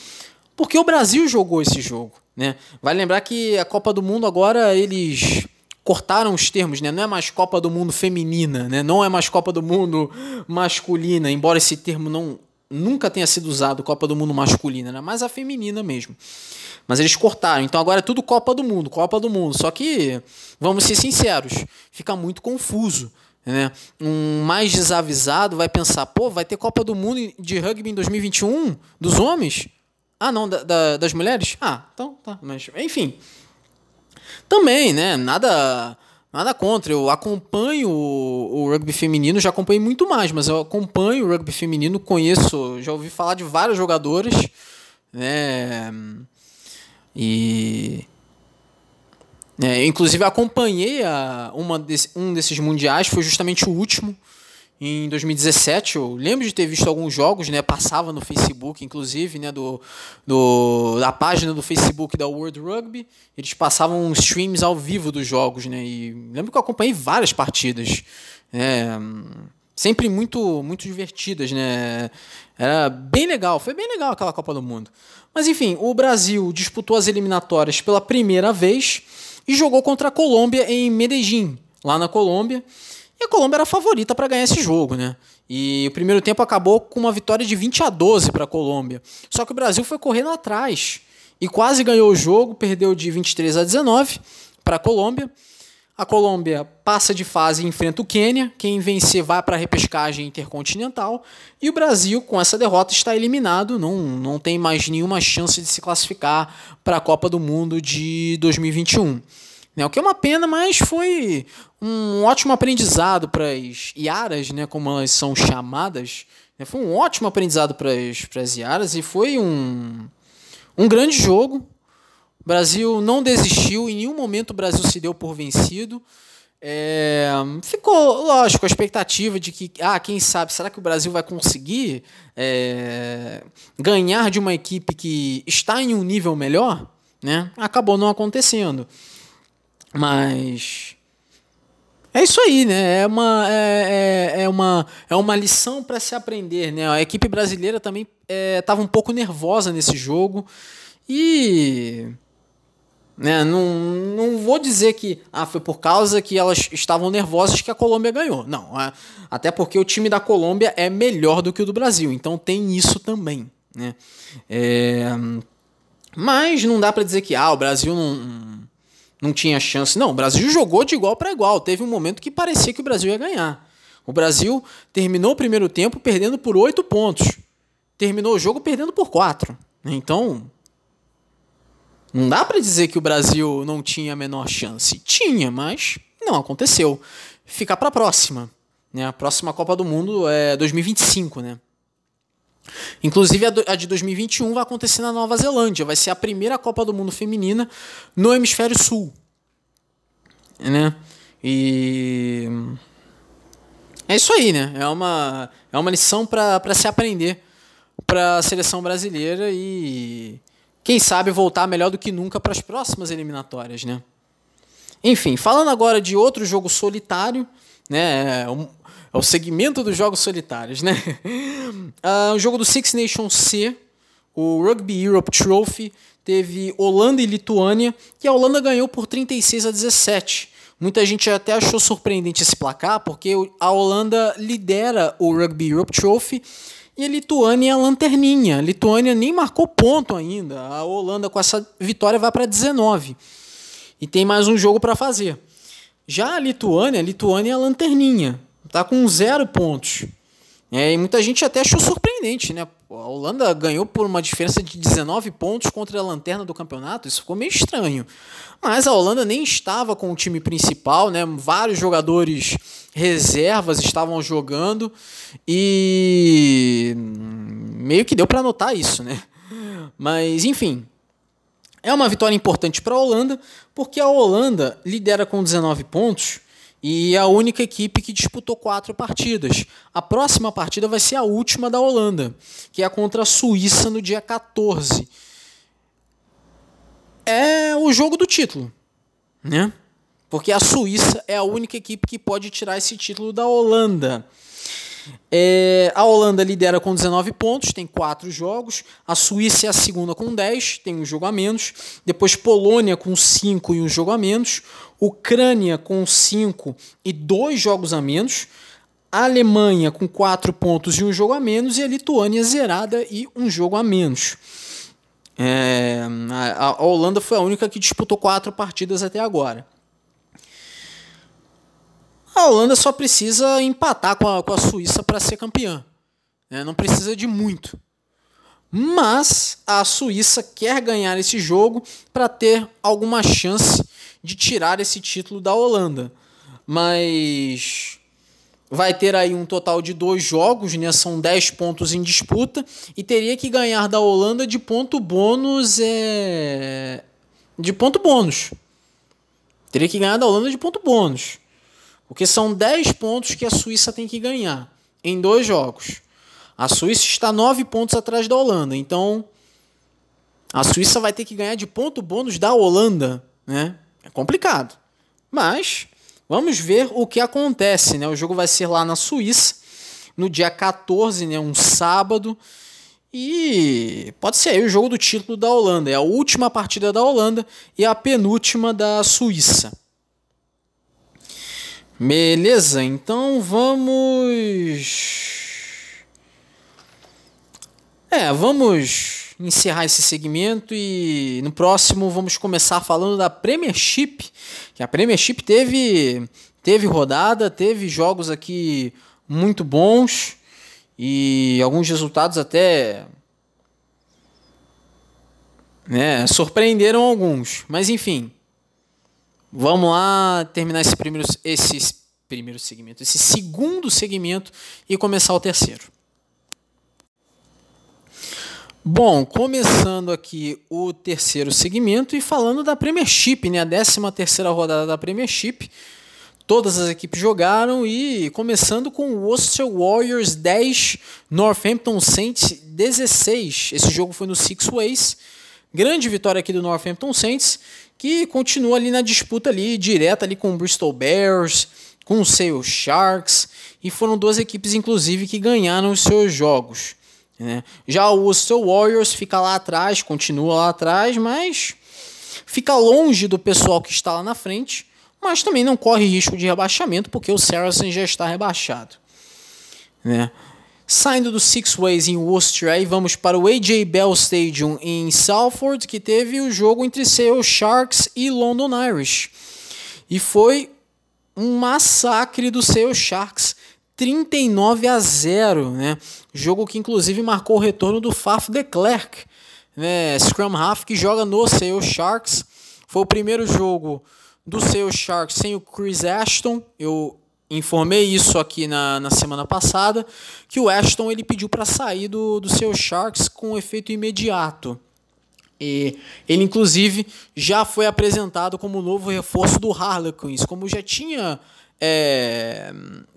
porque o Brasil jogou esse jogo. Né? Vale lembrar que a Copa do Mundo agora eles cortaram os termos, né? Não é mais Copa do Mundo feminina, né? Não é mais Copa do Mundo masculina, embora esse termo não nunca tenha sido usado Copa do Mundo masculina, né? Mas a feminina mesmo. Mas eles cortaram, então agora é tudo Copa do Mundo, Copa do Mundo. Só que vamos ser sinceros, fica muito confuso. Né? Um mais desavisado vai pensar, pô, vai ter Copa do Mundo de rugby em 2021 dos homens? Ah, não, da, da, das mulheres? Ah, então tá. Mas, enfim. Também, né? Nada. Nada contra, eu acompanho o, o, rugby feminino, já acompanhei muito mais, mas eu acompanho o rugby feminino, conheço, já ouvi falar de várias jogadoras, né? E. É, inclusive acompanhei a, uma desse, um desses mundiais, foi justamente o último, em 2017. Eu lembro de ter visto alguns jogos, né? Passava no Facebook, inclusive, né? Do, do, da página do Facebook da World Rugby. Eles passavam streams ao vivo dos jogos, né? E lembro que eu acompanhei várias partidas. Né? Sempre muito, muito divertidas, né? Era bem legal, foi bem legal aquela Copa do Mundo. Mas enfim, o Brasil disputou as eliminatórias pela primeira vez e jogou contra a Colômbia em Medellín, lá na Colômbia. E a Colômbia era a favorita para ganhar esse jogo, né? E o primeiro tempo acabou com uma vitória de 20 a 12 para a Colômbia. Só que o Brasil foi correndo atrás e quase ganhou o jogo, perdeu de 23 a 19 para a Colômbia. A Colômbia passa de fase e enfrenta o Quênia. Quem vencer vai para a repescagem intercontinental. E o Brasil, com essa derrota, está eliminado. Não, não tem mais nenhuma chance de se classificar para a Copa do Mundo de 2021. Né? O que é uma pena, mas foi um ótimo aprendizado para as Iaras, né? como elas são chamadas. Né? Foi um ótimo aprendizado para as Iaras e foi um, um grande jogo. O Brasil não desistiu, em nenhum momento o Brasil se deu por vencido. É, ficou, lógico, a expectativa de que, ah, quem sabe, será que o Brasil vai conseguir é, ganhar de uma equipe que está em um nível melhor? Né? Acabou não acontecendo. Mas é isso aí, né? É uma, é, é, é uma, é uma lição para se aprender, né? A equipe brasileira também estava é, um pouco nervosa nesse jogo e né, não, não vou dizer que ah, foi por causa que elas estavam nervosas que a Colômbia ganhou. Não, é, até porque o time da Colômbia é melhor do que o do Brasil, então tem isso também, né? É, mas não dá para dizer que ah, o Brasil não não tinha chance. Não, o Brasil jogou de igual para igual. Teve um momento que parecia que o Brasil ia ganhar. O Brasil terminou o primeiro tempo perdendo por oito pontos. Terminou o jogo perdendo por quatro. Então, não dá para dizer que o Brasil não tinha a menor chance. Tinha, mas não aconteceu. Fica para a próxima. Né? A próxima Copa do Mundo é 2025, né? Inclusive a de 2021 vai acontecer na Nova Zelândia, vai ser a primeira Copa do Mundo feminina no hemisfério sul, né? E é isso aí, né? É uma é uma lição para se aprender para a seleção brasileira e quem sabe voltar melhor do que nunca para as próximas eliminatórias, né? Enfim, falando agora de outro jogo solitário, né? É, é segmento dos jogos solitários, né? Uh, o jogo do Six Nations C, o Rugby Europe Trophy, teve Holanda e Lituânia, e a Holanda ganhou por 36 a 17. Muita gente até achou surpreendente esse placar, porque a Holanda lidera o Rugby Europe Trophy e a Lituânia é a lanterninha. A Lituânia nem marcou ponto ainda. A Holanda, com essa vitória, vai para 19. E tem mais um jogo para fazer. Já a Lituânia, a Lituânia é a lanterninha. Está com zero pontos. É, e muita gente até achou surpreendente, né? A Holanda ganhou por uma diferença de 19 pontos contra a lanterna do campeonato, isso ficou meio estranho. Mas a Holanda nem estava com o time principal, né? Vários jogadores reservas estavam jogando e meio que deu para notar isso, né? Mas enfim, é uma vitória importante para a Holanda, porque a Holanda lidera com 19 pontos e a única equipe que disputou quatro partidas. A próxima partida vai ser a última da Holanda, que é contra a Suíça no dia 14. É o jogo do título, né? Porque a Suíça é a única equipe que pode tirar esse título da Holanda. É, a Holanda lidera com 19 pontos, tem 4 jogos. A Suíça é a segunda com 10, tem um jogo a menos. Depois Polônia com 5 e um jogo a menos. Ucrânia com 5 e 2 jogos a menos. A Alemanha com 4 pontos e um jogo a menos. E a Lituânia zerada e um jogo a menos. É, a, a Holanda foi a única que disputou 4 partidas até agora. A Holanda só precisa empatar com a, com a Suíça para ser campeã. Né? Não precisa de muito. Mas a Suíça quer ganhar esse jogo para ter alguma chance de tirar esse título da Holanda. Mas vai ter aí um total de dois jogos, né? São 10 pontos em disputa e teria que ganhar da Holanda de ponto bônus é de ponto bônus. Teria que ganhar da Holanda de ponto bônus. Porque são 10 pontos que a Suíça tem que ganhar em dois jogos. A Suíça está 9 pontos atrás da Holanda. Então, a Suíça vai ter que ganhar de ponto bônus da Holanda. Né? É complicado. Mas, vamos ver o que acontece. Né? O jogo vai ser lá na Suíça, no dia 14, né? um sábado. E pode ser aí o jogo do título da Holanda. É a última partida da Holanda e a penúltima da Suíça. Beleza, então vamos. É, vamos encerrar esse segmento e no próximo vamos começar falando da Premiership, que a Premiership teve teve rodada, teve jogos aqui muito bons e alguns resultados até né, surpreenderam alguns, mas enfim, Vamos lá terminar esse primeiro, esse primeiro segmento, esse segundo segmento e começar o terceiro. Bom, começando aqui o terceiro segmento e falando da Premiership, né, a 13 terceira rodada da Premiership. Todas as equipes jogaram e começando com o Worcester Warriors 10, Northampton Saints 16. Esse jogo foi no Six Ways. Grande vitória aqui do Northampton Saints, que continua ali na disputa ali direta ali com o Bristol Bears, com o Sale Sharks, e foram duas equipes inclusive que ganharam os seus jogos. Né? Já o Worcester Warriors fica lá atrás, continua lá atrás, mas fica longe do pessoal que está lá na frente, mas também não corre risco de rebaixamento porque o Saracen já está rebaixado. Né? Saindo do Six Ways em Worcester, aí vamos para o AJ Bell Stadium em Salford, que teve o jogo entre Seattle Sharks e London Irish. E foi um massacre do Seattle Sharks, 39 a 0, né? Jogo que inclusive marcou o retorno do Faf de Klerk, né? Scrum half que joga no Seattle Sharks. Foi o primeiro jogo do Seattle Sharks sem o Chris Ashton. Eu informei isso aqui na, na semana passada, que o Ashton ele pediu para sair do, do seu Sharks com efeito imediato. E ele, inclusive, já foi apresentado como novo reforço do Harlequins, como já tinha é,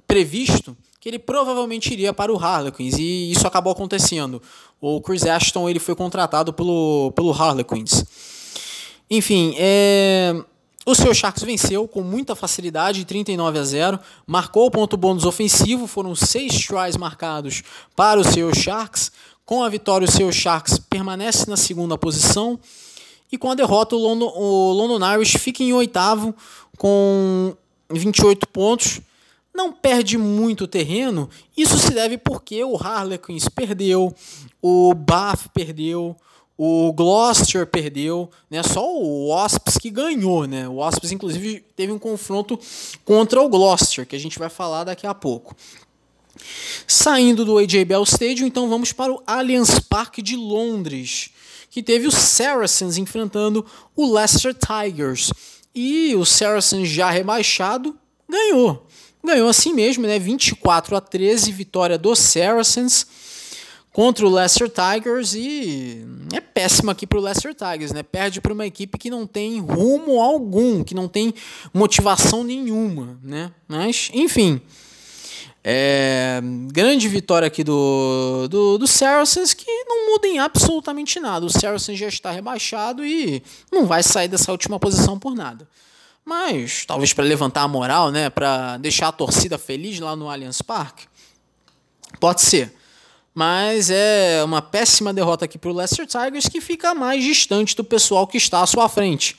previsto que ele provavelmente iria para o Harlequins, e isso acabou acontecendo. O Chris Ashton ele foi contratado pelo, pelo Harlequins. Enfim, é, o seu Sharks venceu com muita facilidade, 39 a 0, marcou o ponto bônus ofensivo, foram seis tries marcados para o seu Sharks. Com a vitória, o seu Sharks permanece na segunda posição. E com a derrota, o London, o London Irish fica em oitavo com 28 pontos. Não perde muito terreno. Isso se deve porque o Harlequins perdeu, o Bath perdeu, o Gloucester perdeu, né? Só o Wasps que ganhou, né? O Wasps inclusive teve um confronto contra o Gloucester, que a gente vai falar daqui a pouco. Saindo do AJ Bell Stadium, então vamos para o Allianz Parque de Londres, que teve o Saracens enfrentando o Leicester Tigers. E o Saracens já rebaixado ganhou. Ganhou assim mesmo, né? 24 a 13, vitória do Saracens contra o Leicester Tigers e é péssimo aqui para o Leicester Tigers, né? Perde para uma equipe que não tem rumo algum, que não tem motivação nenhuma, né? Mas, enfim, é, grande vitória aqui do, do, do Saracens que não muda em absolutamente nada. O Saracens já está rebaixado e não vai sair dessa última posição por nada. Mas talvez para levantar a moral, né? Para deixar a torcida feliz lá no Allianz Parque. Pode ser. Mas é uma péssima derrota aqui para o Leicester Tigers, que fica mais distante do pessoal que está à sua frente.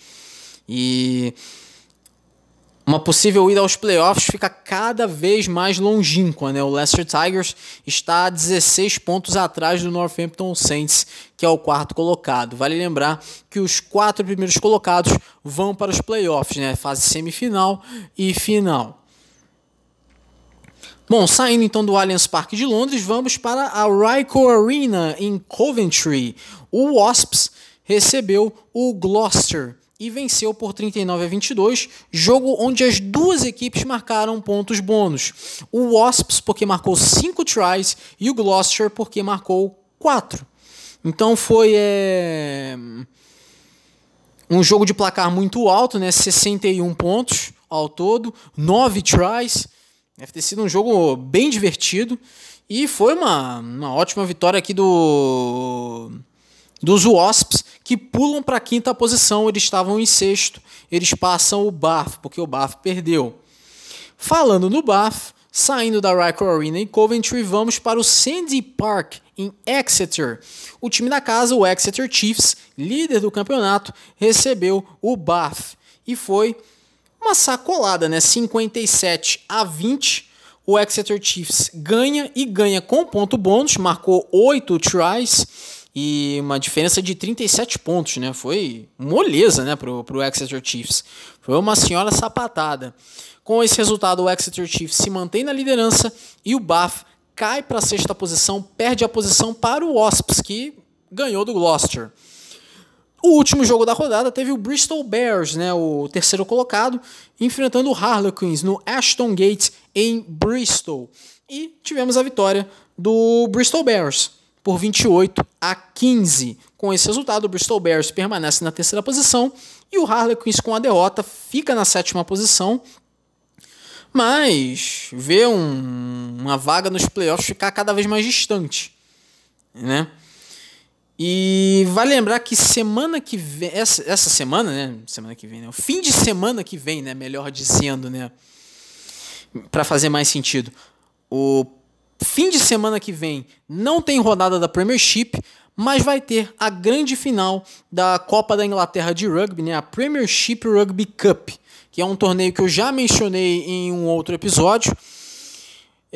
E uma possível ida aos playoffs fica cada vez mais longínqua. Né? O Leicester Tigers está a 16 pontos atrás do Northampton Saints, que é o quarto colocado. Vale lembrar que os quatro primeiros colocados vão para os playoffs, né? fase semifinal e final. Bom, saindo então do Allianz Parque de Londres, vamos para a Ryco Arena em Coventry. O Wasps recebeu o Gloucester e venceu por 39 a 22, jogo onde as duas equipes marcaram pontos bônus. O Wasps porque marcou 5 tries e o Gloucester porque marcou 4. Então foi é, um jogo de placar muito alto, né? 61 pontos ao todo, 9 tries. Deve ter sido um jogo bem divertido. E foi uma, uma ótima vitória aqui do dos Wasps, que pulam para a quinta posição. Eles estavam em sexto. Eles passam o Bath, porque o Bath perdeu. Falando no Bath, saindo da Ryker Arena em Coventry, vamos para o Sandy Park, em Exeter. O time da casa, o Exeter Chiefs, líder do campeonato, recebeu o Bath. E foi uma sacolada, né? 57 a 20. O Exeter Chiefs ganha e ganha com ponto bônus, marcou 8 tries e uma diferença de 37 pontos, né? Foi moleza, né, pro, pro Exeter Chiefs. Foi uma senhora sapatada. Com esse resultado, o Exeter Chiefs se mantém na liderança e o Bath cai para a sexta posição, perde a posição para o Wasps, que ganhou do Gloucester. O último jogo da rodada teve o Bristol Bears, né, o terceiro colocado, enfrentando o Harlequins no Ashton Gate em Bristol. E tivemos a vitória do Bristol Bears por 28 a 15. Com esse resultado, o Bristol Bears permanece na terceira posição e o Harlequins com a derrota fica na sétima posição. Mas vê um, uma vaga nos playoffs ficar cada vez mais distante, né? E vale lembrar que semana que vem, essa, essa semana, né? Semana que vem, né? O fim de semana que vem, né? Melhor dizendo, né? Para fazer mais sentido. O fim de semana que vem não tem rodada da Premiership, mas vai ter a grande final da Copa da Inglaterra de Rugby, né? A Premiership Rugby Cup, que é um torneio que eu já mencionei em um outro episódio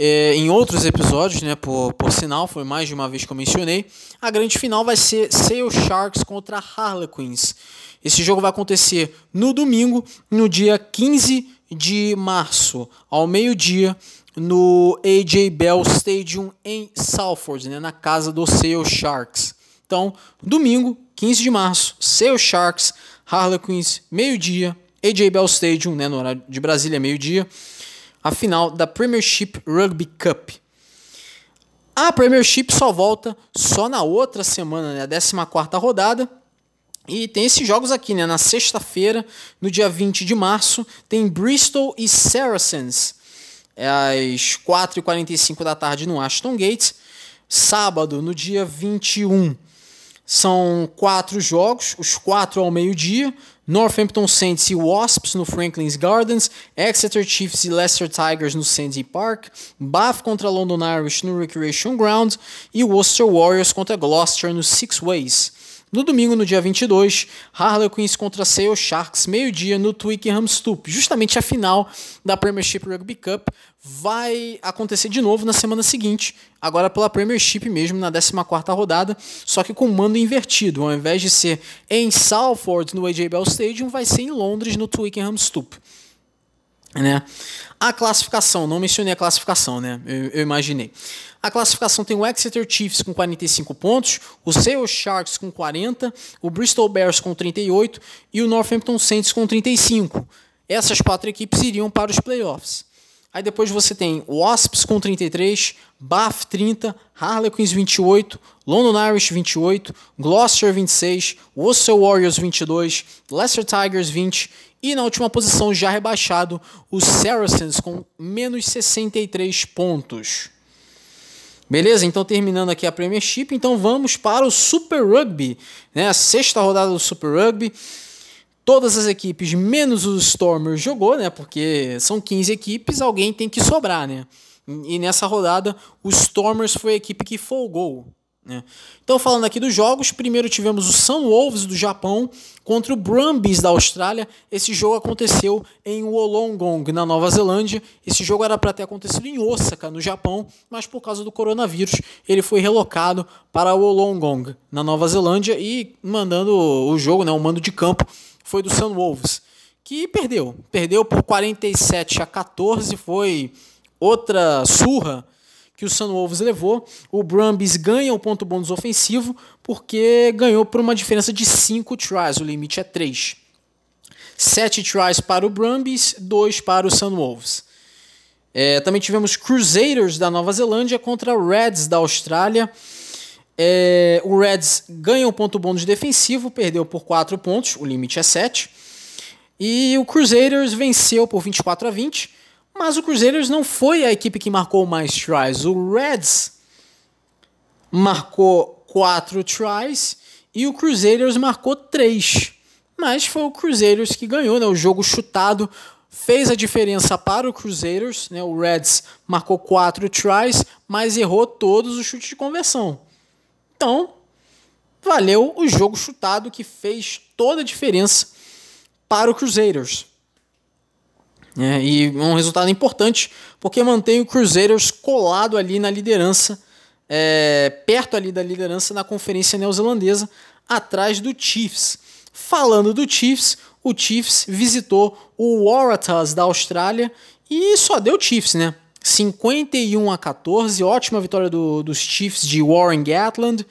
é, em outros episódios, né, por, por sinal, foi mais de uma vez que eu mencionei, a grande final vai ser Sale Sharks contra Harlequins. Esse jogo vai acontecer no domingo, no dia 15 de março, ao meio-dia, no AJ Bell Stadium em Salford, né, na casa do Sale Sharks. Então, domingo, 15 de março, Sale Sharks, Harlequins, meio-dia, AJ Bell Stadium, né, no horário de Brasília, meio-dia. A final da Premiership Rugby Cup. A Premiership só volta só na outra semana, né, a 14 rodada. E tem esses jogos aqui, né? Na sexta-feira, no dia 20 de março, tem Bristol e Saracens, é às 4h45 da tarde no Ashton Gate. Sábado, no dia 21, são quatro jogos, os quatro ao meio-dia. Northampton Saints e Wasps no Franklin's Gardens, Exeter Chiefs e Leicester Tigers no Sandy Park, Bath contra London Irish no Recreation Ground e Worcester Warriors contra Gloucester no Six Ways. No domingo, no dia 22, Harlequins contra Sale Sharks, meio-dia no Twickenham Stoop. Justamente a final da Premiership Rugby Cup vai acontecer de novo na semana seguinte, agora pela Premiership mesmo, na 14ª rodada, só que com mando invertido. Ao invés de ser em Salford, no AJ Bell Stadium, vai ser em Londres, no Twickenham Stoop. Né? A classificação, não mencionei a classificação, né? Eu, eu, imaginei. A classificação tem o Exeter Chiefs com 45 pontos, o Sale Sharks com 40, o Bristol Bears com 38 e o Northampton Saints com 35. Essas quatro equipes iriam para os playoffs. Aí depois você tem Wasps com 33, Bath 30, Harlequins 28, London Irish 28, Gloucester 26, Worcester Warriors 22, Leicester Tigers 20 e na última posição já rebaixado os Saracens com menos 63 pontos. Beleza? Então terminando aqui a Premiership, então vamos para o Super Rugby, né? A sexta rodada do Super Rugby. Todas as equipes, menos os Stormers, jogou, né? Porque são 15 equipes, alguém tem que sobrar, né? E nessa rodada, os Stormers foi a equipe que folgou. Né? Então, falando aqui dos jogos, primeiro tivemos o Sunwolves do Japão contra o Brumbies da Austrália. Esse jogo aconteceu em Wollongong, na Nova Zelândia. Esse jogo era para ter acontecido em Osaka, no Japão, mas por causa do coronavírus, ele foi relocado para Wollongong, na Nova Zelândia, e mandando o jogo, né, o mando de campo, foi do Sunwolves, que perdeu. Perdeu por 47 a 14, foi outra surra que o Sunwolves levou. O Brumbies ganha o ponto bônus ofensivo porque ganhou por uma diferença de 5 tries, o limite é 3. 7 tries para o Brumbies, 2 para o Sunwolves. É, também tivemos Crusaders da Nova Zelândia contra Reds da Austrália. É, o Reds ganha um ponto bônus defensivo, perdeu por 4 pontos, o limite é 7. E o Crusaders venceu por 24 a 20, mas o Crusaders não foi a equipe que marcou mais tries. O Reds marcou 4 tries e o Crusaders marcou 3. Mas foi o Crusaders que ganhou, né? O jogo chutado fez a diferença para o Crusaders, né? O Reds marcou 4 tries, mas errou todos os chutes de conversão. Então, valeu o jogo chutado que fez toda a diferença para o Crusaders. É, e um resultado importante, porque mantém o Crusaders colado ali na liderança, é, perto ali da liderança na conferência neozelandesa, atrás do Chiefs. Falando do Chiefs, o Chiefs visitou o Waratahs da Austrália e só deu Chiefs, né? 51 a 14, ótima vitória do, dos Chiefs de Warren Gatland.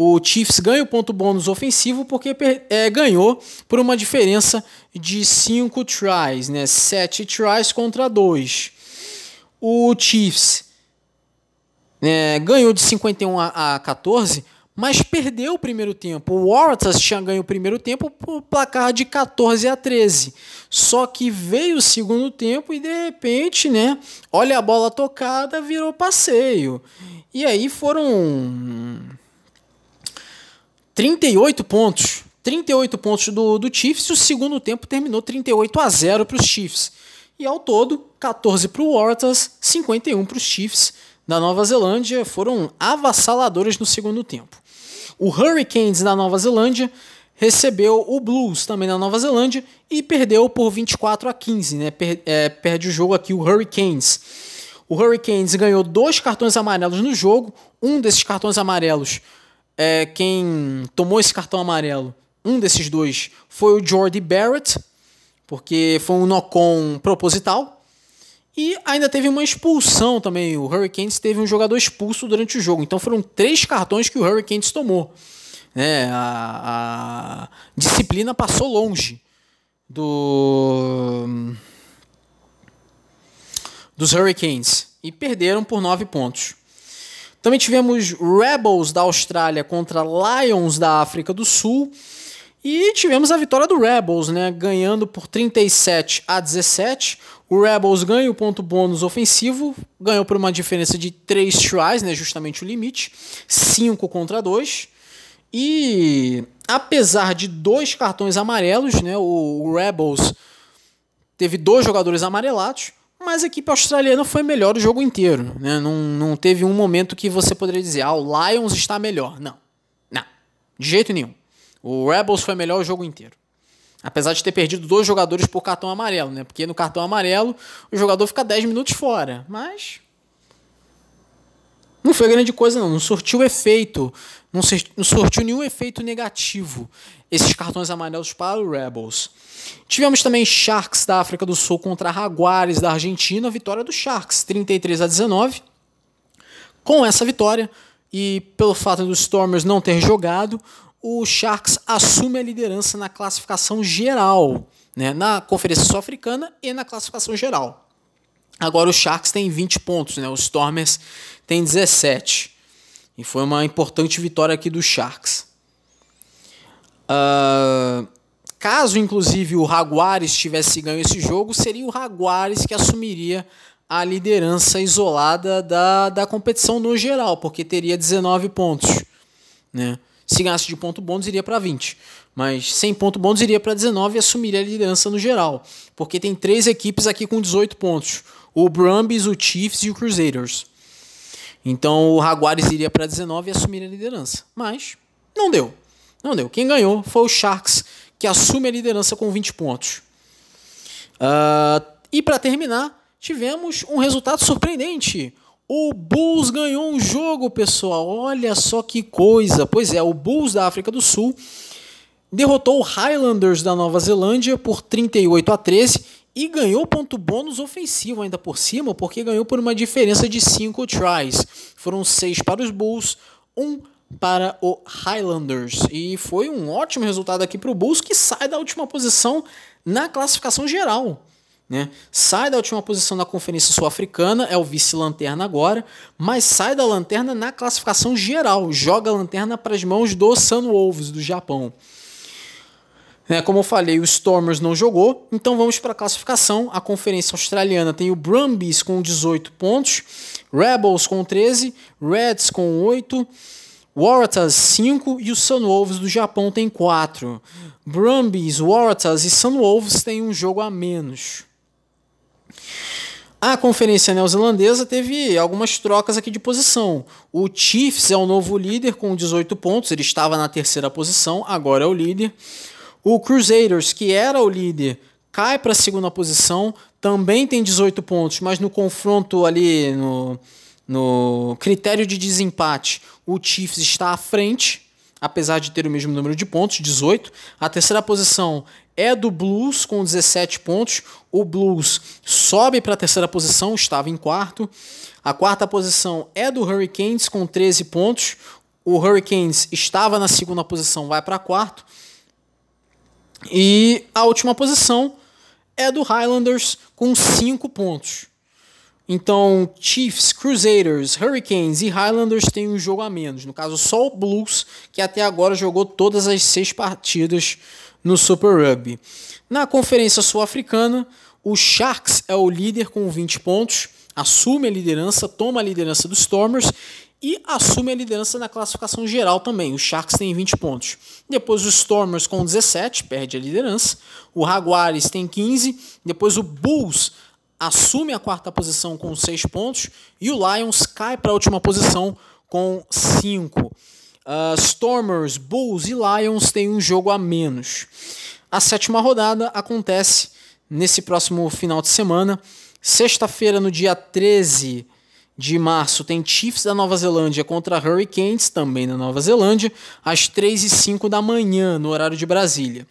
O Chiefs ganha o ponto bônus ofensivo porque é, ganhou por uma diferença de 5 tries, né? 7 tries contra 2. O Chiefs é, ganhou de 51 a, a 14, mas perdeu o primeiro tempo. O Waratahs tinha ganho o primeiro tempo por placar de 14 a 13. Só que veio o segundo tempo e de repente, né? Olha a bola tocada, virou passeio. E aí foram 38 pontos. 38 pontos do, do Chiefs e o segundo tempo terminou 38 a 0 para os Chiefs. E ao todo, 14 para o Waratahs, 51 para os Chiefs da Nova Zelândia. Foram avassaladores no segundo tempo. O Hurricanes da Nova Zelândia recebeu o Blues também na Nova Zelândia e perdeu por 24 a 15, né? Per é, perde o jogo aqui o Hurricanes. O Hurricanes ganhou dois cartões amarelos no jogo. Um desses cartões amarelos, é, quem tomou esse cartão amarelo, um desses dois, foi o Jordi Barrett, porque foi um knock-on proposital. E ainda teve uma expulsão também. O Hurricanes teve um jogador expulso durante o jogo. Então foram três cartões que o Hurricanes tomou. É, a, a disciplina passou longe do dos Hurricanes e perderam por 9 pontos. Também tivemos Rebels da Austrália contra Lions da África do Sul. E tivemos a vitória do Rebels, né, ganhando por 37 a 17. O Rebels ganha o ponto bônus ofensivo, ganhou por uma diferença de 3 tries, né, justamente o limite, 5 contra 2. E apesar de dois cartões amarelos, né, o Rebels teve dois jogadores amarelados, mas a equipe australiana foi melhor o jogo inteiro. Né? Não, não teve um momento que você poderia dizer, ah, o Lions está melhor. Não, não, de jeito nenhum. O Rebels foi melhor o jogo inteiro. Apesar de ter perdido dois jogadores por cartão amarelo, né? Porque no cartão amarelo o jogador fica 10 minutos fora. Mas. Não foi grande coisa, não. Não surtiu efeito. Não, não surtiu nenhum efeito negativo esses cartões amarelos para o Rebels. Tivemos também Sharks da África do Sul contra Jaguares da Argentina. Vitória do Sharks, 33 a 19. Com essa vitória, e pelo fato dos Stormers não ter jogado, o Sharks assume a liderança na classificação geral, né, na Conferência Sul-Africana e na classificação geral. Agora o Sharks tem 20 pontos, né, os Stormers têm 17. E foi uma importante vitória aqui do Sharks. Uh, caso, inclusive, o Jaguares tivesse ganho esse jogo, seria o Jaguares que assumiria a liderança isolada da, da competição no geral, porque teria 19 pontos. Né? Se ganhasse de ponto bônus, iria para 20. Mas sem ponto bônus, iria para 19 e assumiria a liderança no geral. Porque tem três equipes aqui com 18 pontos: o Brumbies, o Chiefs e o Crusaders. Então o Jaguares iria para 19 e assumiria a liderança. Mas não deu. Não deu. Quem ganhou foi o Sharks, que assume a liderança com 20 pontos. Uh, e para terminar, tivemos um resultado surpreendente. O Bulls ganhou um jogo, pessoal. Olha só que coisa. Pois é, o Bulls da África do Sul derrotou o Highlanders da Nova Zelândia por 38 a 13 e ganhou ponto bônus ofensivo ainda por cima, porque ganhou por uma diferença de 5 tries. Foram 6 para os Bulls, 1 um para o Highlanders. E foi um ótimo resultado aqui para o Bulls, que sai da última posição na classificação geral. Né? Sai da última posição na Conferência Sul-Africana, é o vice-lanterna agora, mas sai da lanterna na classificação geral, joga a lanterna para as mãos do Sunwolves do Japão. Né, como eu falei, o Stormers não jogou, então vamos para a classificação. A Conferência Australiana tem o Brumbies com 18 pontos, Rebels com 13, Reds com 8, Waratahs 5 e o Sunwolves do Japão tem 4. Brumbies, Waratahs e Sunwolves têm um jogo a menos. A conferência neozelandesa teve algumas trocas aqui de posição. O Chiefs é o novo líder com 18 pontos, ele estava na terceira posição, agora é o líder. O Crusaders, que era o líder, cai para a segunda posição, também tem 18 pontos, mas no confronto ali, no, no critério de desempate, o Chiefs está à frente, apesar de ter o mesmo número de pontos, 18. A terceira posição é do Blues com 17 pontos. O Blues sobe para a terceira posição, estava em quarto. A quarta posição é do Hurricanes com 13 pontos. O Hurricanes estava na segunda posição, vai para quarto. E a última posição é do Highlanders com 5 pontos. Então, Chiefs, Crusaders, Hurricanes e Highlanders têm um jogo a menos. No caso, só o Blues, que até agora jogou todas as seis partidas no Super Rugby. Na Conferência Sul-Africana, o Sharks é o líder com 20 pontos, assume a liderança, toma a liderança dos Stormers e assume a liderança na classificação geral também. O Sharks tem 20 pontos. Depois os Stormers com 17, perde a liderança. O Jaguares tem 15. Depois o Bulls assume a quarta posição com 6 pontos. E o Lions cai para a última posição com 5. Uh, Stormers, Bulls e Lions têm um jogo a menos. A sétima rodada acontece nesse próximo final de semana. Sexta-feira, no dia 13 de março, tem Chiefs da Nova Zelândia contra Hurricanes, também na Nova Zelândia, às 3 e 5 da manhã, no horário de Brasília.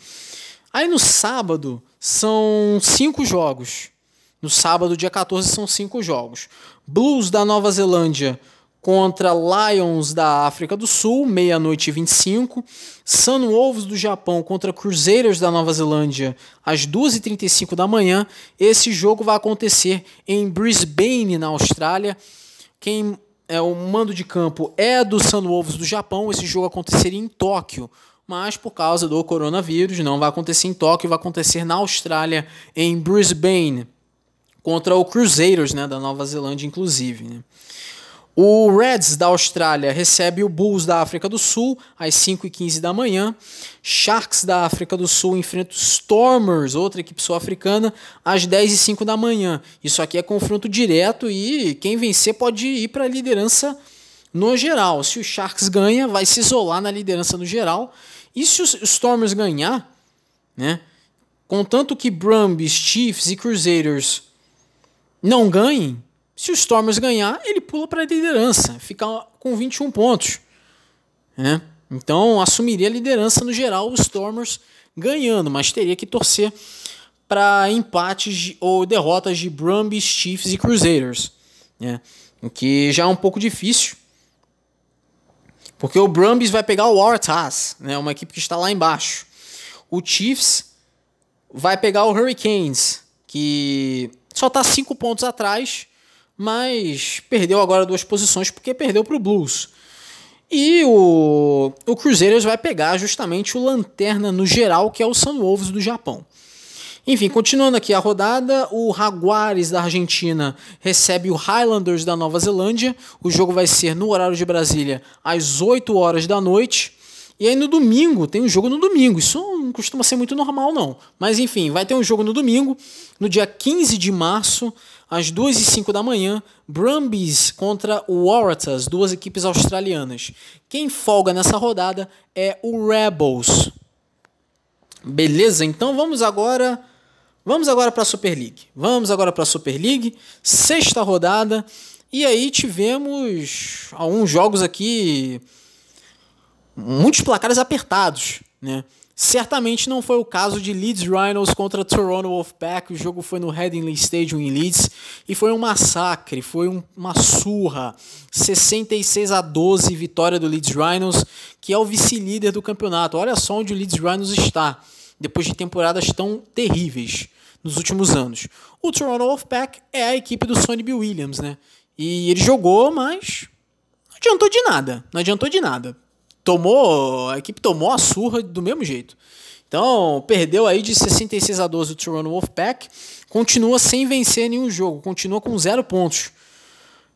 Aí no sábado são cinco jogos. No sábado, dia 14, são cinco jogos. Blues da Nova Zelândia contra Lions da África do Sul, meia-noite e 25. Sunwolves do Japão contra Crusaders da Nova Zelândia, às 2h35 da manhã. Esse jogo vai acontecer em Brisbane, na Austrália. Quem é o mando de campo é do Sunwolves do Japão. Esse jogo aconteceria em Tóquio, mas por causa do coronavírus não vai acontecer em Tóquio, vai acontecer na Austrália, em Brisbane, contra o Crusaders, né, da Nova Zelândia, inclusive. Né. O Reds da Austrália recebe o Bulls da África do Sul às 5h15 da manhã. Sharks da África do Sul enfrenta os Stormers, outra equipe sul-africana, às 10h05 da manhã. Isso aqui é confronto direto e quem vencer pode ir para a liderança no geral. Se o Sharks ganha, vai se isolar na liderança no geral. E se os Stormers ganhar, né? Contanto que Brumbies, Chiefs e Crusaders não ganhem, se o Stormers ganhar, ele pula para a liderança, fica com 21 pontos. Né? Então assumiria a liderança no geral, os Stormers ganhando, mas teria que torcer para empates ou derrotas de Brumbies, Chiefs e Crusaders. Né? O que já é um pouco difícil. Porque o Brumbies vai pegar o Waratahs, né? uma equipe que está lá embaixo. O Chiefs vai pegar o Hurricanes, que só está cinco pontos atrás mas perdeu agora duas posições porque perdeu para o Blues. E o, o Cruzeiros vai pegar justamente o lanterna no geral, que é o Sunwolves do Japão. Enfim, continuando aqui a rodada, o Jaguares da Argentina recebe o Highlanders da Nova Zelândia. O jogo vai ser no horário de Brasília às 8 horas da noite. E aí no domingo, tem um jogo no domingo. Isso não costuma ser muito normal, não. Mas enfim, vai ter um jogo no domingo, no dia 15 de março, às 2 e 5 da manhã, Brumbies contra o Waratahs, duas equipes australianas. Quem folga nessa rodada é o Rebels. Beleza? Então vamos agora, vamos agora para a Super League. Vamos agora para a Super League, sexta rodada. E aí tivemos alguns jogos aqui muitos placares apertados, né? Certamente não foi o caso de Leeds Rhinos contra Toronto Wolfpack. O jogo foi no Headingley Stadium em Leeds e foi um massacre, foi um, uma surra. 66 a 12 vitória do Leeds Rhinos, que é o vice-líder do campeonato. Olha só onde o Leeds Rhinos está, depois de temporadas tão terríveis nos últimos anos. O Toronto Wolfpack é a equipe do Sonny B. Williams, né? E ele jogou, mas não adiantou de nada. Não adiantou de nada tomou, a equipe tomou a surra do mesmo jeito. Então, perdeu aí de 66 a 12 o Toronto Wolfpack, continua sem vencer nenhum jogo, continua com zero pontos,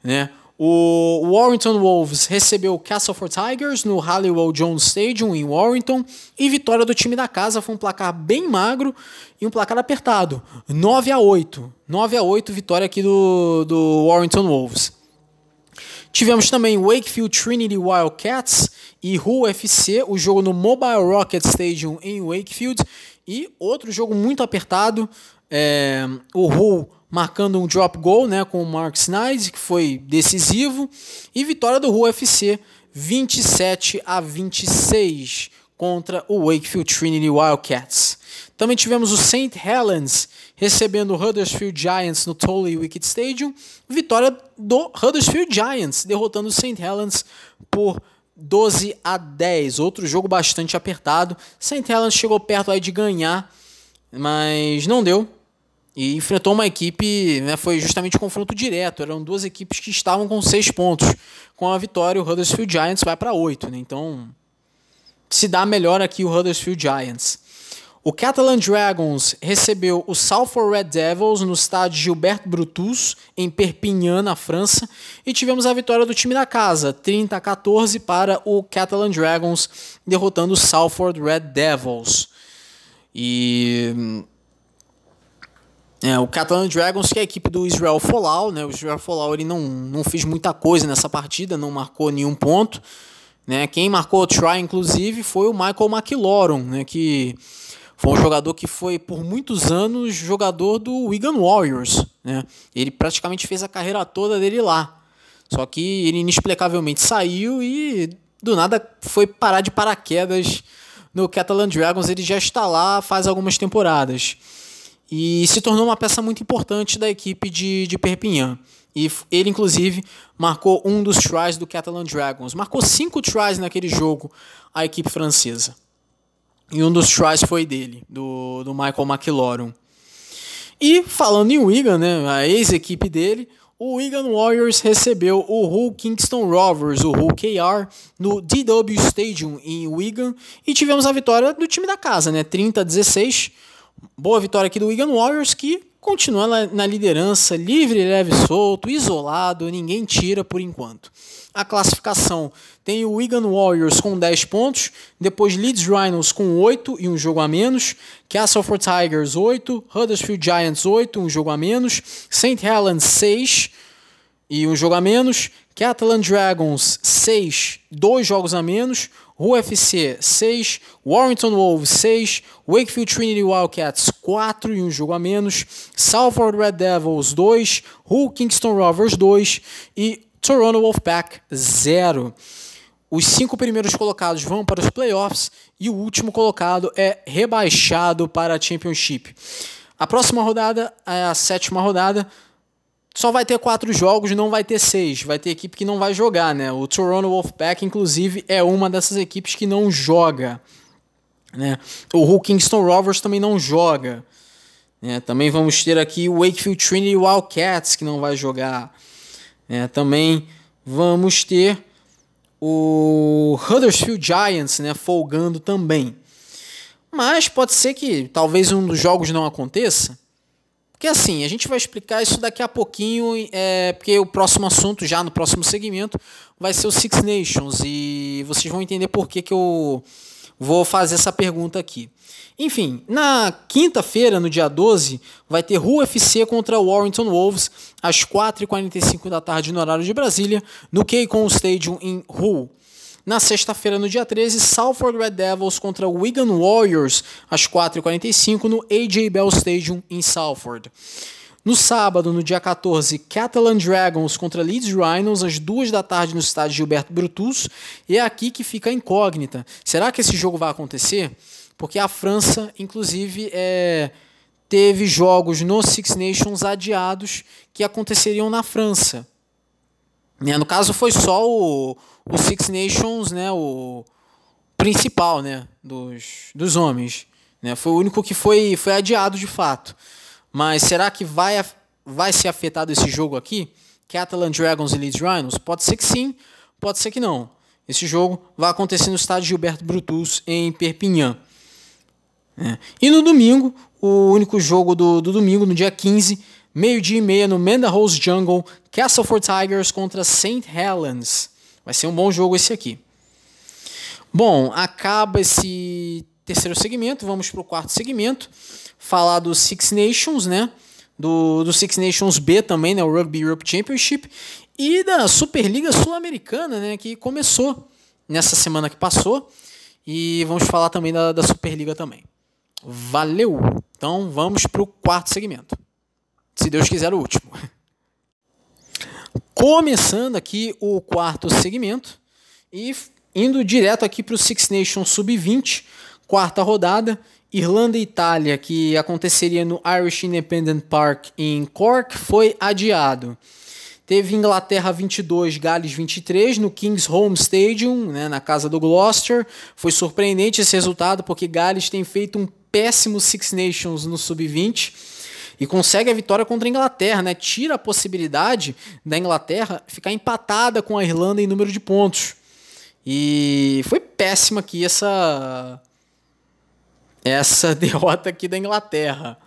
né? O Warrington Wolves recebeu o Castleford Tigers no Halliwell Jones Stadium em Warrington e vitória do time da casa foi um placar bem magro e um placar apertado, 9 a 8. 9 a 8 vitória aqui do, do Warrington Wolves. Tivemos também Wakefield Trinity Wildcats e Hull FC, o jogo no Mobile Rocket Stadium em Wakefield. E outro jogo muito apertado, é, o Hull marcando um drop goal né, com o Mark Snyder, que foi decisivo. E vitória do Hull FC 27 a 26 contra o Wakefield Trinity Wildcats. Também tivemos o St. Helens recebendo o Huddersfield Giants no Tolly Wicket Stadium. Vitória do Huddersfield Giants, derrotando o St. Helens por 12 a 10. Outro jogo bastante apertado. St. Helens chegou perto aí de ganhar, mas não deu. E enfrentou uma equipe, né, foi justamente um confronto direto. Eram duas equipes que estavam com seis pontos. Com a vitória, o Huddersfield Giants vai para oito. Né? Então, se dá melhor aqui o Huddersfield Giants. O Catalan Dragons recebeu o Salford Red Devils no estádio Gilbert Brutus, em Perpignan, na França, e tivemos a vitória do time da casa, 30 a 14 para o Catalan Dragons, derrotando o Salford Red Devils. E é, o Catalan Dragons, que é a equipe do Israel Folau, né? O Israel Folau ele não, não fez muita coisa nessa partida, não marcou nenhum ponto. Né? Quem marcou o try, inclusive, foi o Michael McLaurin, né? que foi um jogador que foi por muitos anos jogador do Wigan Warriors. Né? Ele praticamente fez a carreira toda dele lá. Só que ele inexplicavelmente saiu e do nada foi parar de paraquedas no Catalan Dragons. Ele já está lá faz algumas temporadas. E se tornou uma peça muito importante da equipe de, de Perpignan. E ele, inclusive, marcou um dos tries do Catalan Dragons. Marcou cinco tries naquele jogo, a equipe francesa. E um dos tries foi dele, do, do Michael McLaurin. E falando em Wigan, né, a ex-equipe dele, o Wigan Warriors recebeu o Hull Kingston Rovers, o Hull KR, no DW Stadium em Wigan e tivemos a vitória do time da casa, né, 30 a 16. Boa vitória aqui do Wigan Warriors que continua na liderança, livre, leve, solto, isolado, ninguém tira por enquanto. A classificação tem o Wigan Warriors com 10 pontos, depois Leeds Rhinos com 8 e um jogo a menos, Castleford Tigers 8, Huddersfield Giants 8, um jogo a menos, St. Helens 6 e um jogo a menos, Catalan Dragons 6, dois jogos a menos, UFC 6, Warrington Wolves 6, Wakefield Trinity Wildcats 4 e um jogo a menos, Salford Red Devils 2, Hull Kingston Rovers 2 e Toronto Wolfpack 0. Os cinco primeiros colocados vão para os playoffs e o último colocado é rebaixado para a Championship. A próxima rodada a sétima rodada só vai ter quatro jogos, não vai ter seis. Vai ter equipe que não vai jogar, né? O Toronto Wolfpack, inclusive, é uma dessas equipes que não joga. Né? O Kingston Rovers também não joga. Né? Também vamos ter aqui o Wakefield Trinity Wildcats, que não vai jogar. Né? Também vamos ter o Huddersfield Giants né? folgando também. Mas pode ser que talvez um dos jogos não aconteça. Porque assim, a gente vai explicar isso daqui a pouquinho, é, porque o próximo assunto, já no próximo segmento, vai ser o Six Nations. E vocês vão entender por que, que eu vou fazer essa pergunta aqui. Enfim, na quinta-feira, no dia 12, vai ter Rua FC contra Warrington Wolves, às 4h45 da tarde no horário de Brasília, no Keikon Stadium em Hull. Na sexta-feira, no dia 13, Salford Red Devils contra Wigan Warriors, às 4h45, no AJ Bell Stadium, em Salford. No sábado, no dia 14, Catalan Dragons contra Leeds Rhinos, às 2 da tarde no estádio Gilberto Brutus. E é aqui que fica a incógnita. Será que esse jogo vai acontecer? Porque a França, inclusive, é, teve jogos no Six Nations adiados que aconteceriam na França. Né? No caso, foi só o, o Six Nations, né, o principal, né, dos, dos homens, né? Foi o único que foi, foi adiado de fato. Mas será que vai, vai ser afetado esse jogo aqui? Catalan Dragons e Leeds Rhinos? Pode ser que sim, pode ser que não. Esse jogo vai acontecer no estádio Gilberto Brutus, em Perpignan. É. E no domingo, o único jogo do, do domingo, no dia 15, meio-dia e meia, no Rose Jungle, Castleford Tigers contra St. Helens. Vai ser um bom jogo esse aqui. Bom, acaba esse terceiro segmento, vamos para o quarto segmento, falar do Six Nations, né? Do, do Six Nations B também, né? O Rugby Europe Championship e da Superliga Sul-Americana, né? Que começou nessa semana que passou e vamos falar também da, da Superliga também. Valeu! Então vamos para o quarto segmento. Se Deus quiser, o último. Começando aqui o quarto segmento e indo direto aqui para o Six Nations Sub-20, quarta rodada, Irlanda e Itália, que aconteceria no Irish Independent Park em Cork, foi adiado. Teve Inglaterra 22, Gales 23 no King's Home Stadium, né, na casa do Gloucester. Foi surpreendente esse resultado porque Gales tem feito um péssimo Six Nations no Sub-20 e consegue a vitória contra a Inglaterra, né? Tira a possibilidade da Inglaterra ficar empatada com a Irlanda em número de pontos. E foi péssima aqui essa essa derrota aqui da Inglaterra.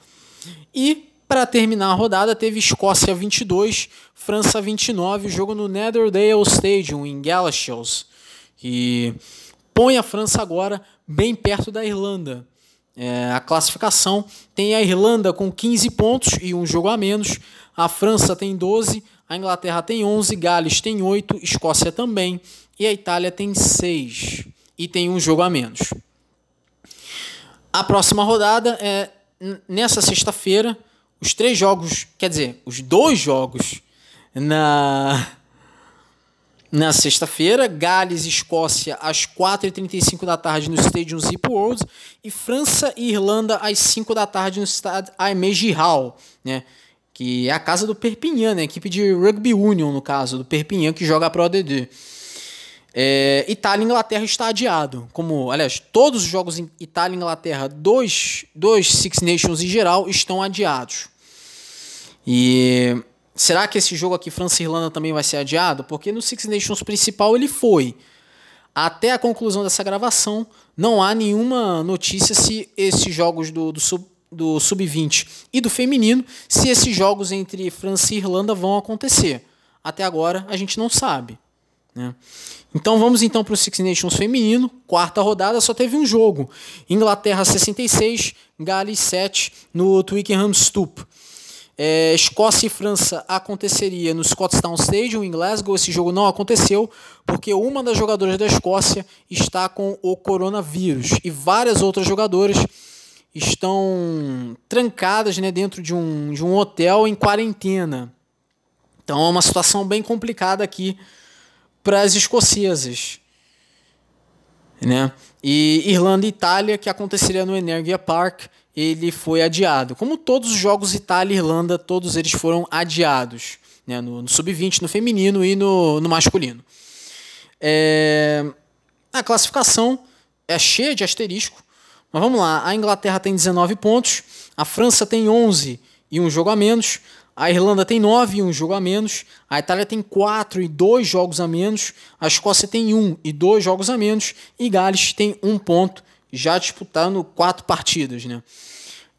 E para terminar a rodada teve Escócia 22, França 29, o jogo no Netherdale Stadium em Galashiels, que põe a França agora bem perto da Irlanda. É, a classificação tem a Irlanda com 15 pontos e um jogo a menos, a França tem 12, a Inglaterra tem 11, Gales tem 8, Escócia também e a Itália tem 6 e tem um jogo a menos. A próxima rodada é nessa sexta-feira, os três jogos, quer dizer, os dois jogos na na sexta-feira, Gales e Escócia às 4h35 da tarde no Stadium Zip World e França e Irlanda às 5 da tarde no estádio Aimé Hall, né? que é a casa do Perpignan, né? equipe de rugby union, no caso, do Perpignan, que joga a Pro ADD. É, Itália e Inglaterra está adiado. Como, aliás, todos os jogos em Itália e Inglaterra, dois, dois Six Nations em geral, estão adiados. E será que esse jogo aqui, França e Irlanda, também vai ser adiado? Porque no Six Nations principal ele foi. Até a conclusão dessa gravação, não há nenhuma notícia se esses jogos do, do sub do sub-20 e do feminino, se esses jogos entre França e Irlanda vão acontecer. Até agora a gente não sabe. Né? Então vamos então para o Six Nations feminino, quarta rodada, só teve um jogo. Inglaterra 66, Gales 7 no Twickenham Stoop. É, Escócia e França aconteceria no Scottstown Stadium em Glasgow. Esse jogo não aconteceu porque uma das jogadoras da Escócia está com o coronavírus e várias outras jogadoras estão trancadas né, dentro de um, de um hotel em quarentena. Então é uma situação bem complicada aqui para as escocesas. Né? E Irlanda e Itália, que aconteceria no Energia Park, ele foi adiado. Como todos os jogos Itália e Irlanda, todos eles foram adiados. Né? No, no sub-20, no feminino e no, no masculino. É... A classificação é cheia de asterisco. Mas vamos lá. A Inglaterra tem 19 pontos, a França tem 11 e um jogo a menos. A Irlanda tem 9 e um jogo a menos. A Itália tem 4 e 2 jogos a menos. A Escócia tem 1 e 2 jogos a menos. E Gales tem 1 ponto, já disputando 4 partidas. Né?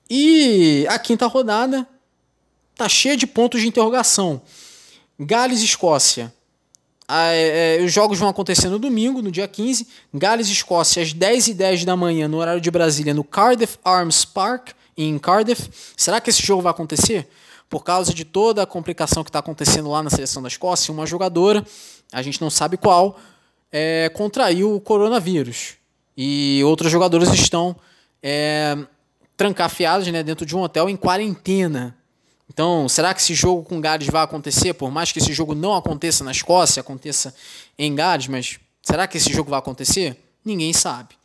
E a quinta rodada tá cheia de pontos de interrogação. Gales e Escócia. É, os jogos vão acontecer no domingo, no dia 15. Gales e Escócia, às 10h10 da manhã, no horário de Brasília, no Cardiff Arms Park, em Cardiff. Será que esse jogo vai acontecer? por causa de toda a complicação que está acontecendo lá na seleção da Escócia, uma jogadora, a gente não sabe qual, é, contraiu o coronavírus. E outras jogadoras estão é, trancafiadas né, dentro de um hotel em quarentena. Então, será que esse jogo com Gales vai acontecer? Por mais que esse jogo não aconteça na Escócia, aconteça em Gales, mas será que esse jogo vai acontecer? Ninguém sabe.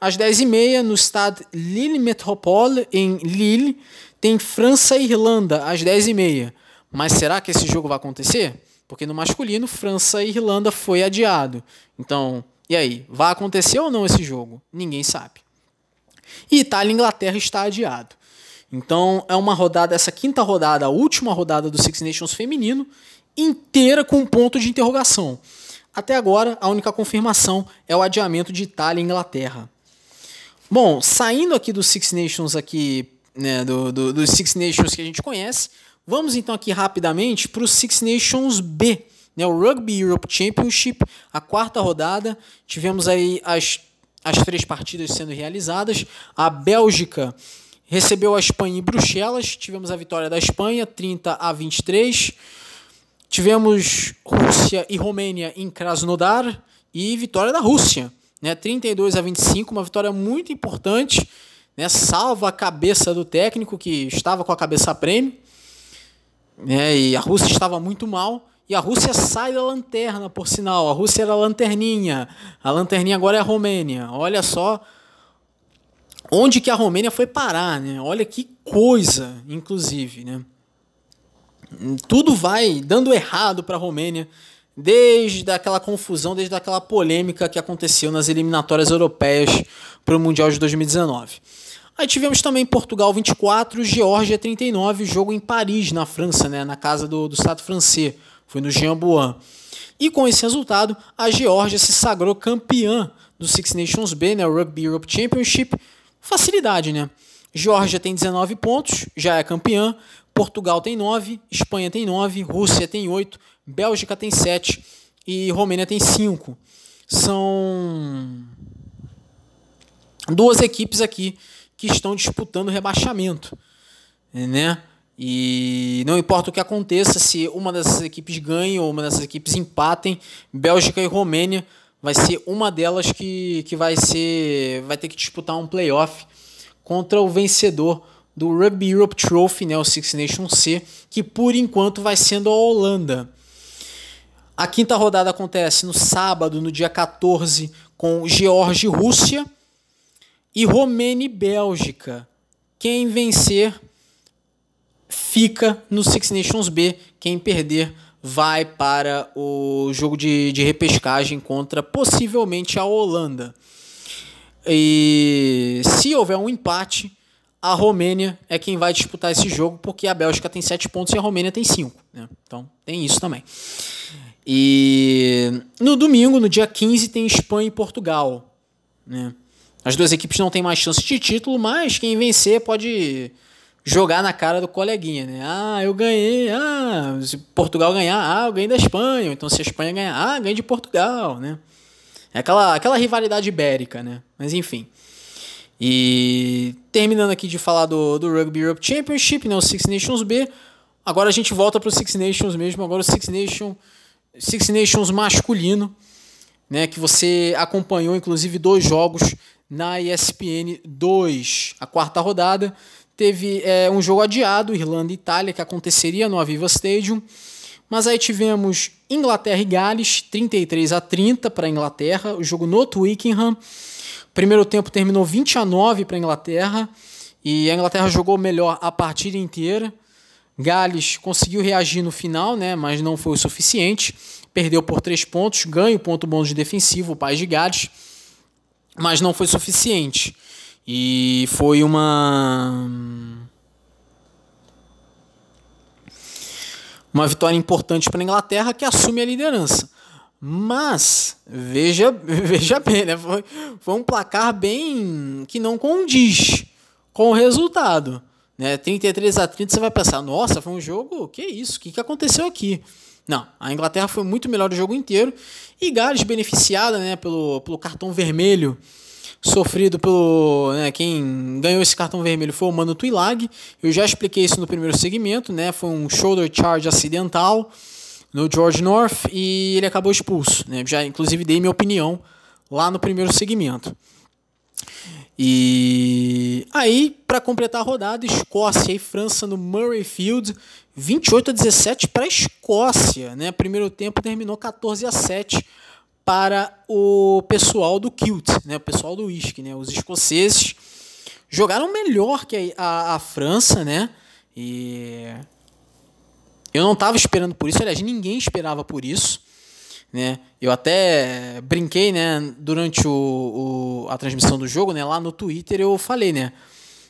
Às 10h30, no Stade Lille Métropole, em Lille, tem França e Irlanda às 10h30. Mas será que esse jogo vai acontecer? Porque no masculino, França e Irlanda foi adiado. Então, e aí? Vai acontecer ou não esse jogo? Ninguém sabe. E Itália e Inglaterra está adiado. Então, é uma rodada, essa quinta rodada, a última rodada do Six Nations feminino, inteira com um ponto de interrogação. Até agora, a única confirmação é o adiamento de Itália e Inglaterra. Bom, saindo aqui do Six Nations aqui né, do, do, dos Six Nations que a gente conhece. Vamos então aqui rapidamente para o Six Nations B, né, o Rugby Europe Championship, a quarta rodada. Tivemos aí as, as três partidas sendo realizadas. A Bélgica recebeu a Espanha em Bruxelas. Tivemos a vitória da Espanha, 30 a 23. Tivemos Rússia e Romênia em Krasnodar e vitória da Rússia, né, 32 a 25, uma vitória muito importante né, salva a cabeça do técnico que estava com a cabeça a prêmio, né, e a Rússia estava muito mal, e a Rússia sai da lanterna, por sinal. A Rússia era a lanterninha, a lanterninha agora é a Romênia. Olha só onde que a Romênia foi parar, né? Olha que coisa, inclusive, né? Tudo vai dando errado para a Romênia desde aquela confusão, desde aquela polêmica que aconteceu nas eliminatórias europeias para o Mundial de 2019. Aí tivemos também Portugal 24, Geórgia 39, jogo em Paris, na França, né, na casa do, do Estado francês. Foi no Jean-Bouin. E com esse resultado, a Geórgia se sagrou campeã do Six Nations B, né, o Rugby Europe Championship. Facilidade, né? Geórgia tem 19 pontos, já é campeã. Portugal tem 9, Espanha tem 9, Rússia tem 8, Bélgica tem 7 e Romênia tem 5. São duas equipes aqui que estão disputando rebaixamento, né? E não importa o que aconteça, se uma dessas equipes ganha ou uma dessas equipes empatem, Bélgica e Romênia vai ser uma delas que, que vai ser vai ter que disputar um playoff contra o vencedor do Rugby Europe Trophy, né, o Six Nations C, que por enquanto vai sendo a Holanda. A quinta rodada acontece no sábado, no dia 14, com Geórgia e Rússia e Romênia e Bélgica. Quem vencer fica no Six Nations B. Quem perder vai para o jogo de, de repescagem contra possivelmente a Holanda. E se houver um empate, a Romênia é quem vai disputar esse jogo, porque a Bélgica tem 7 pontos e a Romênia tem 5. Né? Então tem isso também. E no domingo, no dia 15, tem Espanha e Portugal. Né? As duas equipes não têm mais chance de título, mas quem vencer pode jogar na cara do coleguinha, né? Ah, eu ganhei. Ah, se Portugal ganhar, ah, eu ganhei da Espanha. Então se a Espanha ganhar, ah, ganhei de Portugal, né? É aquela, aquela rivalidade ibérica, né? Mas enfim. E terminando aqui de falar do, do Rugby Europe Championship, né, o Six Nations B. Agora a gente volta para o Six Nations mesmo, agora o Six, Nation, Six Nations masculino, né, que você acompanhou inclusive dois jogos na ESPN 2, a quarta rodada. Teve é, um jogo adiado, Irlanda e Itália, que aconteceria no Aviva Stadium. Mas aí tivemos Inglaterra e Gales, 33 a 30 para a Inglaterra, o jogo no Twickenham. Primeiro tempo terminou 20 a 9 para a Inglaterra e a Inglaterra jogou melhor a partida inteira. Gales conseguiu reagir no final, né, mas não foi o suficiente. Perdeu por 3 pontos, ganha o ponto bônus de defensivo, o País de Gales, mas não foi suficiente. E foi uma uma vitória importante para a Inglaterra que assume a liderança. Mas veja, veja bem, né? Foi, foi um placar bem que não condiz com o resultado. Né? 33 a 30 você vai pensar, nossa, foi um jogo, que isso? O que, que aconteceu aqui? Não, a Inglaterra foi muito melhor o jogo inteiro e Gales beneficiada né, pelo, pelo cartão vermelho sofrido pelo. Né, quem ganhou esse cartão vermelho foi o Mano Tuilag. Eu já expliquei isso no primeiro segmento, né? Foi um shoulder charge acidental no George North e ele acabou expulso. Né? Já inclusive dei minha opinião lá no primeiro segmento. E aí, para completar a rodada, Escócia e França no Murrayfield, 28 a 17 para a Escócia. Né? Primeiro tempo terminou 14 a 7 para o pessoal do kilt, né, o pessoal do whisky, né, os escoceses jogaram melhor que a, a, a França, né, e eu não estava esperando por isso, aliás, ninguém esperava por isso, né, eu até brinquei, né, durante o, o, a transmissão do jogo, né, lá no Twitter eu falei, né,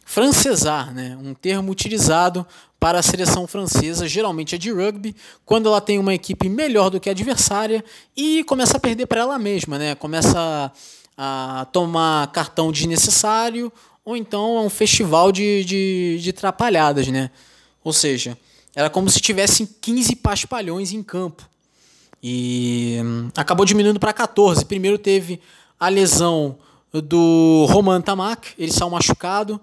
francesar, né, um termo utilizado para a seleção francesa, geralmente é de rugby, quando ela tem uma equipe melhor do que a adversária e começa a perder para ela mesma, né? Começa a tomar cartão desnecessário ou então é um festival de, de, de trapalhadas, né? Ou seja, era como se tivessem 15 paspalhões em campo. E hum, acabou diminuindo para 14. Primeiro teve a lesão do Roman Tamak, ele saiu machucado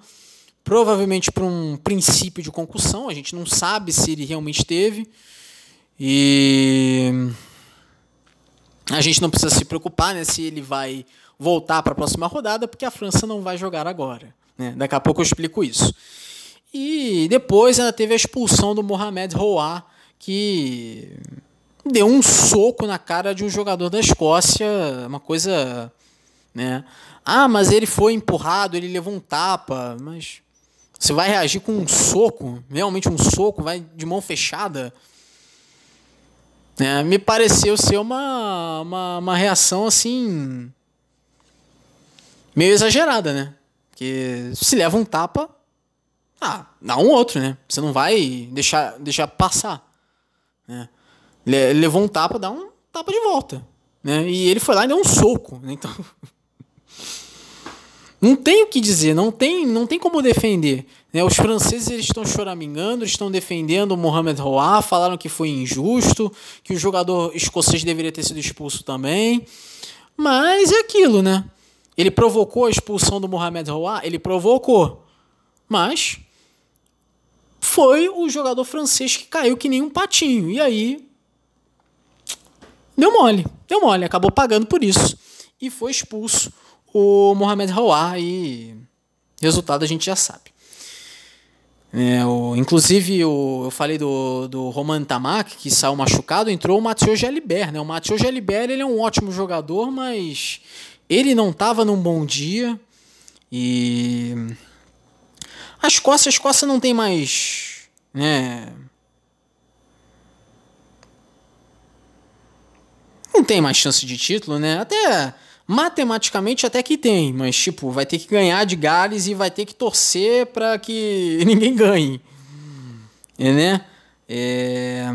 provavelmente por um princípio de concussão, a gente não sabe se ele realmente teve. E a gente não precisa se preocupar né, se ele vai voltar para a próxima rodada, porque a França não vai jogar agora. Né? Daqui a pouco eu explico isso. E depois ainda teve a expulsão do Mohamed Rouá, que deu um soco na cara de um jogador da Escócia, uma coisa, né? Ah, mas ele foi empurrado, ele levou um tapa, mas você vai reagir com um soco, realmente um soco, vai de mão fechada. É, me pareceu ser uma, uma, uma reação assim. meio exagerada, né? Porque se leva um tapa, ah, dá um outro, né? Você não vai deixar, deixar passar. Né? Levou um tapa, dá um tapa de volta. Né? E ele foi lá e deu um soco. Né? Então. Não tem o que dizer, não tem, não tem como defender. Né? Os franceses eles estão choramingando, estão defendendo o Mohamed Rouah, falaram que foi injusto, que o jogador escocês deveria ter sido expulso também. Mas é aquilo, né? Ele provocou a expulsão do Mohamed Rouah? Ele provocou. Mas foi o jogador francês que caiu que nem um patinho. E aí. Deu mole. Deu mole. Acabou pagando por isso. E foi expulso o Mohamed Rouar e resultado a gente já sabe. É, o, inclusive, o, eu falei do, do Roman Tamak, que saiu machucado, entrou o Matheus Gelibert. Né? O Matheus Gelibert ele é um ótimo jogador, mas ele não estava num bom dia. E a Escócia, a Escócia não tem mais né? Não tem mais chance de título, né? Até matematicamente até que tem, mas tipo, vai ter que ganhar de Gales e vai ter que torcer para que ninguém ganhe. É, né? É,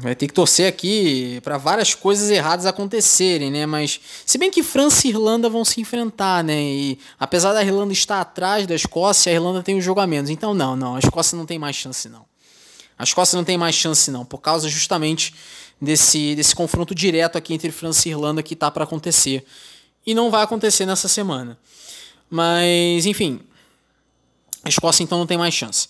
vai ter que torcer aqui para várias coisas erradas acontecerem, né? Mas se bem que França e Irlanda vão se enfrentar, né? E apesar da Irlanda estar atrás da Escócia, a Irlanda tem jogo a menos. Então não, não, a Escócia não tem mais chance não. A Escócia não tem mais chance não, por causa justamente desse desse confronto direto aqui entre França e Irlanda que tá para acontecer. E não vai acontecer nessa semana. Mas, enfim, a Escócia então não tem mais chance.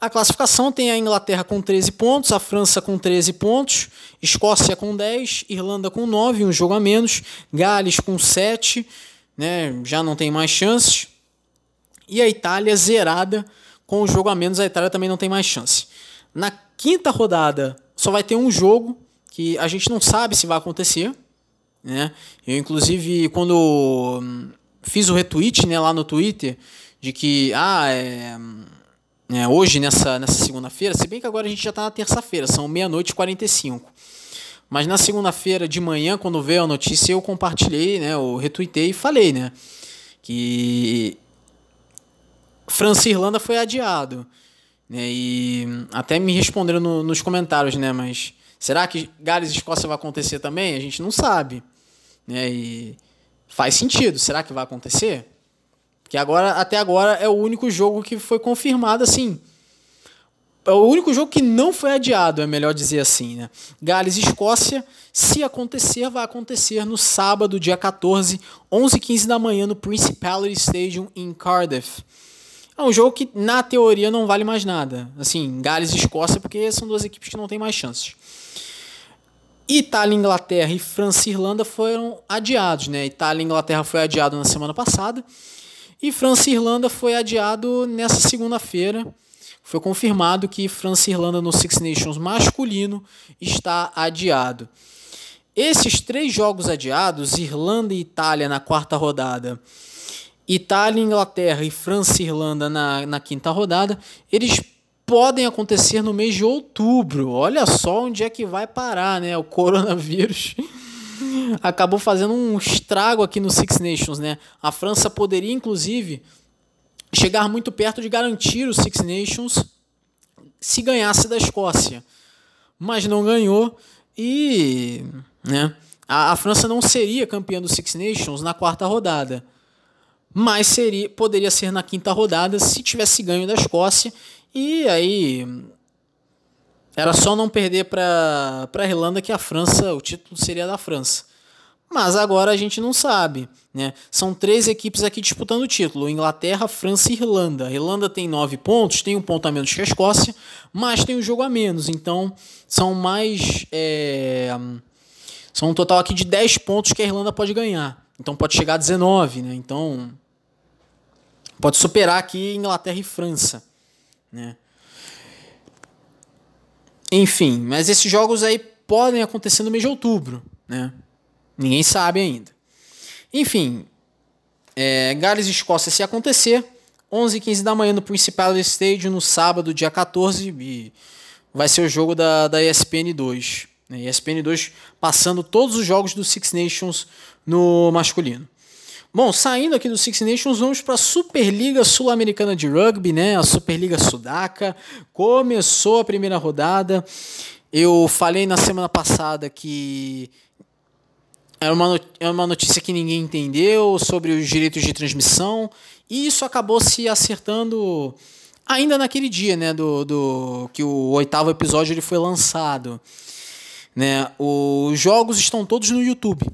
A classificação tem a Inglaterra com 13 pontos, a França com 13 pontos, Escócia com 10, Irlanda com 9, um jogo a menos, Gales com 7, né, já não tem mais chances. E a Itália zerada com o jogo a menos, a Itália também não tem mais chance. Na quinta rodada só vai ter um jogo que a gente não sabe se vai acontecer. Né? Eu, inclusive, quando hum, fiz o retweet né, lá no Twitter de que ah, é, é, hoje, nessa, nessa segunda-feira, se bem que agora a gente já está na terça-feira, são meia-noite e 45. Mas na segunda-feira de manhã, quando veio a notícia, eu compartilhei, né, eu retuitei e falei, né, que França e Irlanda foi adiado. Né, e até me responderam no, nos comentários, né, mas será que Gales e Escócia vai acontecer também? A gente não sabe. Né, e faz sentido. Será que vai acontecer? Que agora, até agora, é o único jogo que foi confirmado assim. É o único jogo que não foi adiado, é melhor dizer assim, né? Gales e Escócia, se acontecer, vai acontecer no sábado, dia 14, 11h15 da manhã, no Principality Stadium em Cardiff. É um jogo que, na teoria, não vale mais nada. Assim, Gales e Escócia, porque são duas equipes que não têm mais chances. Itália, Inglaterra e França e Irlanda foram adiados, né? Itália e Inglaterra foi adiado na semana passada. E França e Irlanda foi adiado nessa segunda-feira. Foi confirmado que França e Irlanda no Six Nations masculino está adiado. Esses três jogos adiados, Irlanda e Itália na quarta rodada, Itália, Inglaterra e França e Irlanda na, na quinta rodada, eles podem acontecer no mês de outubro. Olha só onde é que vai parar, né? O coronavírus acabou fazendo um estrago aqui no Six Nations, né? A França poderia, inclusive, chegar muito perto de garantir o Six Nations se ganhasse da Escócia. Mas não ganhou e né, a, a França não seria campeã do Six Nations na quarta rodada. Mas seria, poderia ser na quinta rodada se tivesse ganho da Escócia. E aí era só não perder para a Irlanda que a França, o título seria da França. Mas agora a gente não sabe. Né? São três equipes aqui disputando o título: Inglaterra, França e Irlanda. A Irlanda tem nove pontos, tem um ponto a menos que a Escócia, mas tem um jogo a menos. Então são mais. É... São um total aqui de 10 pontos que a Irlanda pode ganhar. Então pode chegar a 19. Né? Então pode superar aqui Inglaterra e França. Né? Enfim, mas esses jogos aí podem acontecer no mês de outubro, né? Ninguém sabe ainda. Enfim, é, Gales e Escócia se acontecer, 11 e 15 da manhã no Principal Stadium, no sábado, dia 14, e vai ser o jogo da, da ESPN 2. Né? ESPN 2 passando todos os jogos do Six Nations no masculino. Bom, saindo aqui do Six Nations, vamos para a Superliga Sul-Americana de Rugby, né? A Superliga Sudaca. Começou a primeira rodada. Eu falei na semana passada que era uma, é uma notícia que ninguém entendeu sobre os direitos de transmissão. E isso acabou se acertando ainda naquele dia, né? Do, do que o oitavo episódio ele foi lançado. Né? Os jogos estão todos no YouTube.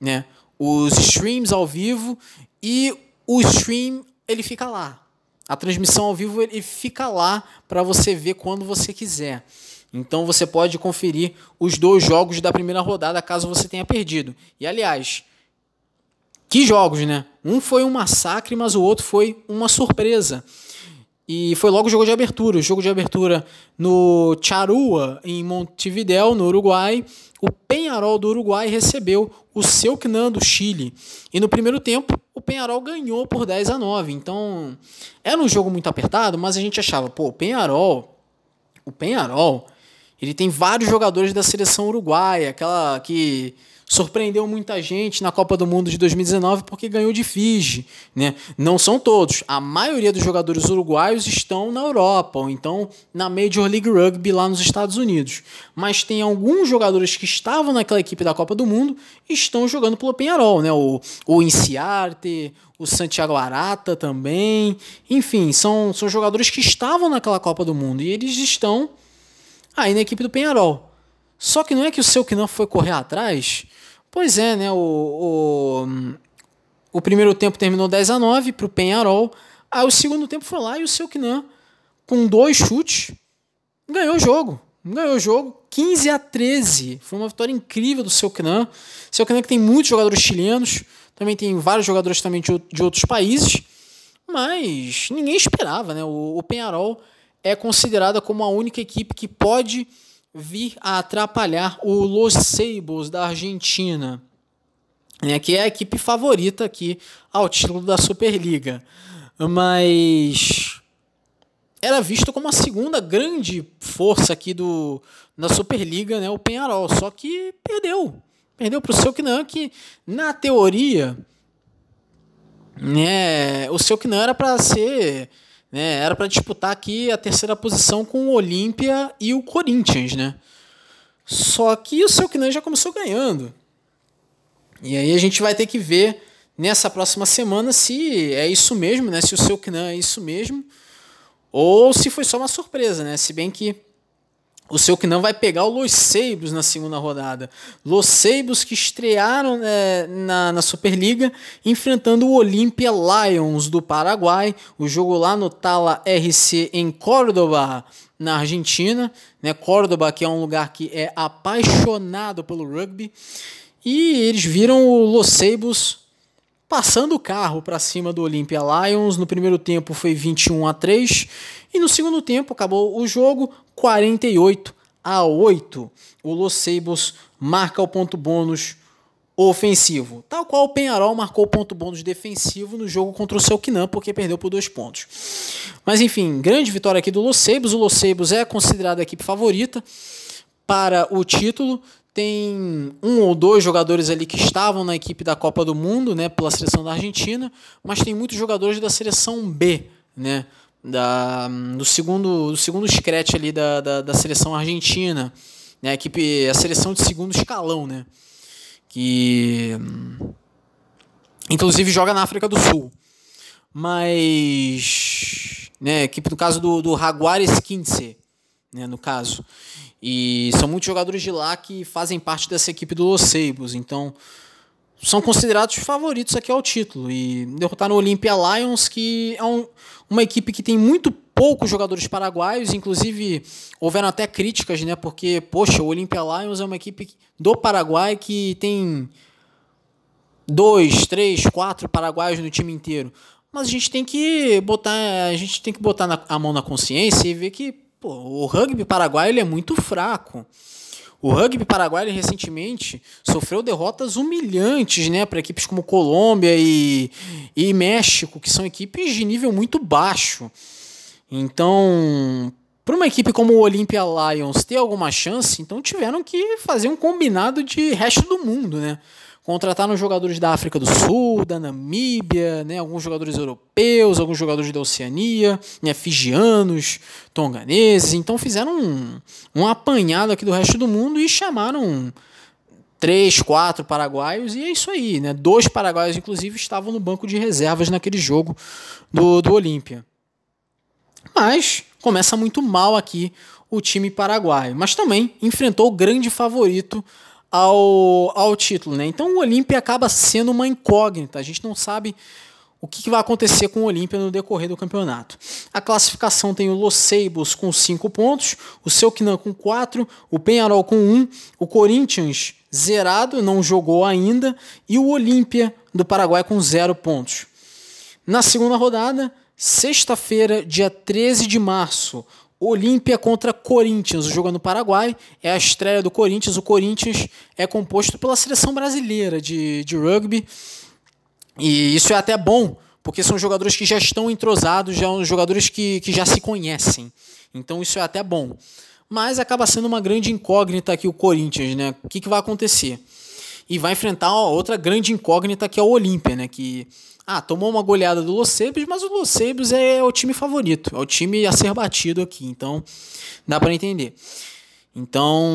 Né? Os streams ao vivo e o stream ele fica lá. A transmissão ao vivo ele fica lá para você ver quando você quiser. Então você pode conferir os dois jogos da primeira rodada caso você tenha perdido. E aliás, que jogos, né? Um foi um massacre, mas o outro foi uma surpresa. E foi logo o jogo de abertura. O jogo de abertura no Charrua, em Montevideo, no Uruguai. O Penharol do Uruguai recebeu o seu Cnan do Chile. E no primeiro tempo, o Penharol ganhou por 10 a 9. Então, era um jogo muito apertado, mas a gente achava, pô, o Penharol o Penharol, ele tem vários jogadores da seleção uruguaia, aquela que surpreendeu muita gente na Copa do Mundo de 2019 porque ganhou de Fiji, né? Não são todos. A maioria dos jogadores uruguaios estão na Europa ou então na Major League Rugby lá nos Estados Unidos. Mas tem alguns jogadores que estavam naquela equipe da Copa do Mundo e estão jogando pelo Penharol, né? O, o Inciarte, o Santiago Arata também. Enfim, são, são jogadores que estavam naquela Copa do Mundo e eles estão aí na equipe do Penharol. Só que não é que o seu não foi correr atrás Pois é, né? O, o, o primeiro tempo terminou 10 a 9 para o Penharol. Aí o segundo tempo foi lá e o Selknam, com dois chutes, ganhou o jogo. Ganhou o jogo 15 a 13. Foi uma vitória incrível do Selknam. Selknam que tem muitos jogadores chilenos, também tem vários jogadores também de, de outros países, mas ninguém esperava, né? O, o Penharol é considerada como a única equipe que pode vir a atrapalhar o Los Seibos da Argentina, né, que é a equipe favorita aqui ao título da Superliga. Mas era visto como a segunda grande força aqui do, da Superliga, né, o Penharol, só que perdeu. Perdeu para o Selknam, que na teoria né, o Selknam era para ser né? Era para disputar aqui a terceira posição com o Olímpia e o Corinthians, né? Só que o Selknam já começou ganhando. E aí a gente vai ter que ver nessa próxima semana se é isso mesmo, né? Se o Selknam é isso mesmo ou se foi só uma surpresa, né? Se bem que o seu que não vai pegar o Los Seibos na segunda rodada. Los Seibos que estrearam é, na, na Superliga enfrentando o Olympia Lions do Paraguai. O jogo lá no Tala RC em Córdoba, na Argentina. Né? Córdoba, que é um lugar que é apaixonado pelo rugby. E eles viram o Los Seibos passando o carro para cima do Olympia Lions. No primeiro tempo foi 21 a 3 e no segundo tempo acabou o jogo 48 a 8. O Los Seibos marca o ponto bônus ofensivo, tal qual o Penharol marcou o ponto bônus defensivo no jogo contra o Selknam, porque perdeu por dois pontos. Mas enfim, grande vitória aqui do Los Seibos. O Los Seibos é considerado a equipe favorita para o título. Tem um ou dois jogadores ali que estavam na equipe da Copa do Mundo, né, pela seleção da Argentina, mas tem muitos jogadores da seleção B, né, da, do segundo do segundo scratch ali da, da, da, seleção argentina, né? A equipe, a seleção de segundo escalão, né? Que inclusive joga na África do Sul. Mas né, equipe no caso do, do Jaguares 15, né, no caso. E são muitos jogadores de lá que fazem parte dessa equipe do Los Seibos, então são considerados favoritos aqui ao título e derrotaram o Olympia Lions, que é um, uma equipe que tem muito poucos jogadores paraguaios, inclusive houveram até críticas, né? Porque, poxa, o Olympia Lions é uma equipe do Paraguai que tem dois, três, quatro paraguaios no time inteiro. Mas a gente tem que botar, a gente tem que botar na, a mão na consciência e ver que pô, o rugby paraguaio ele é muito fraco. O rugby paraguaio recentemente sofreu derrotas humilhantes né, para equipes como Colômbia e, e México, que são equipes de nível muito baixo. Então, para uma equipe como o Olympia Lions ter alguma chance, então tiveram que fazer um combinado de resto do mundo, né? Contrataram jogadores da África do Sul, da Namíbia, né, alguns jogadores europeus, alguns jogadores da Oceania, né, fijianos, tonganeses. Então fizeram um, um apanhado aqui do resto do mundo e chamaram três, quatro paraguaios, e é isso aí, né? Dois paraguaios, inclusive, estavam no banco de reservas naquele jogo do, do Olímpia. Mas começa muito mal aqui o time paraguaio, mas também enfrentou o grande favorito ao, ao título. Né? Então o Olímpia acaba sendo uma incógnita. A gente não sabe o que, vai acontecer com o Olímpia no decorrer do campeonato. A classificação tem o Los Seibos com 5 pontos, o Selknam com 4, o Penharol com 1, o Corinthians zerado, não jogou ainda, e o Olímpia do Paraguai com 0 pontos. Na segunda rodada, sexta-feira, dia 13 de março, Olímpia contra Corinthians, o jogo é no Paraguai, é a estreia do Corinthians. O Corinthians é composto pela seleção brasileira de, de rugby, e isso é até bom, porque são jogadores que já estão entrosados, já são jogadores que, que já se conhecem. Então isso é até bom. Mas acaba sendo uma grande incógnita aqui o Corinthians, né? O que, que vai acontecer? E vai enfrentar outra grande incógnita que é o Olímpia, né? Que ah, tomou uma goleada do Los mas o Los é o time favorito, é o time a ser batido aqui, então dá para entender. Então,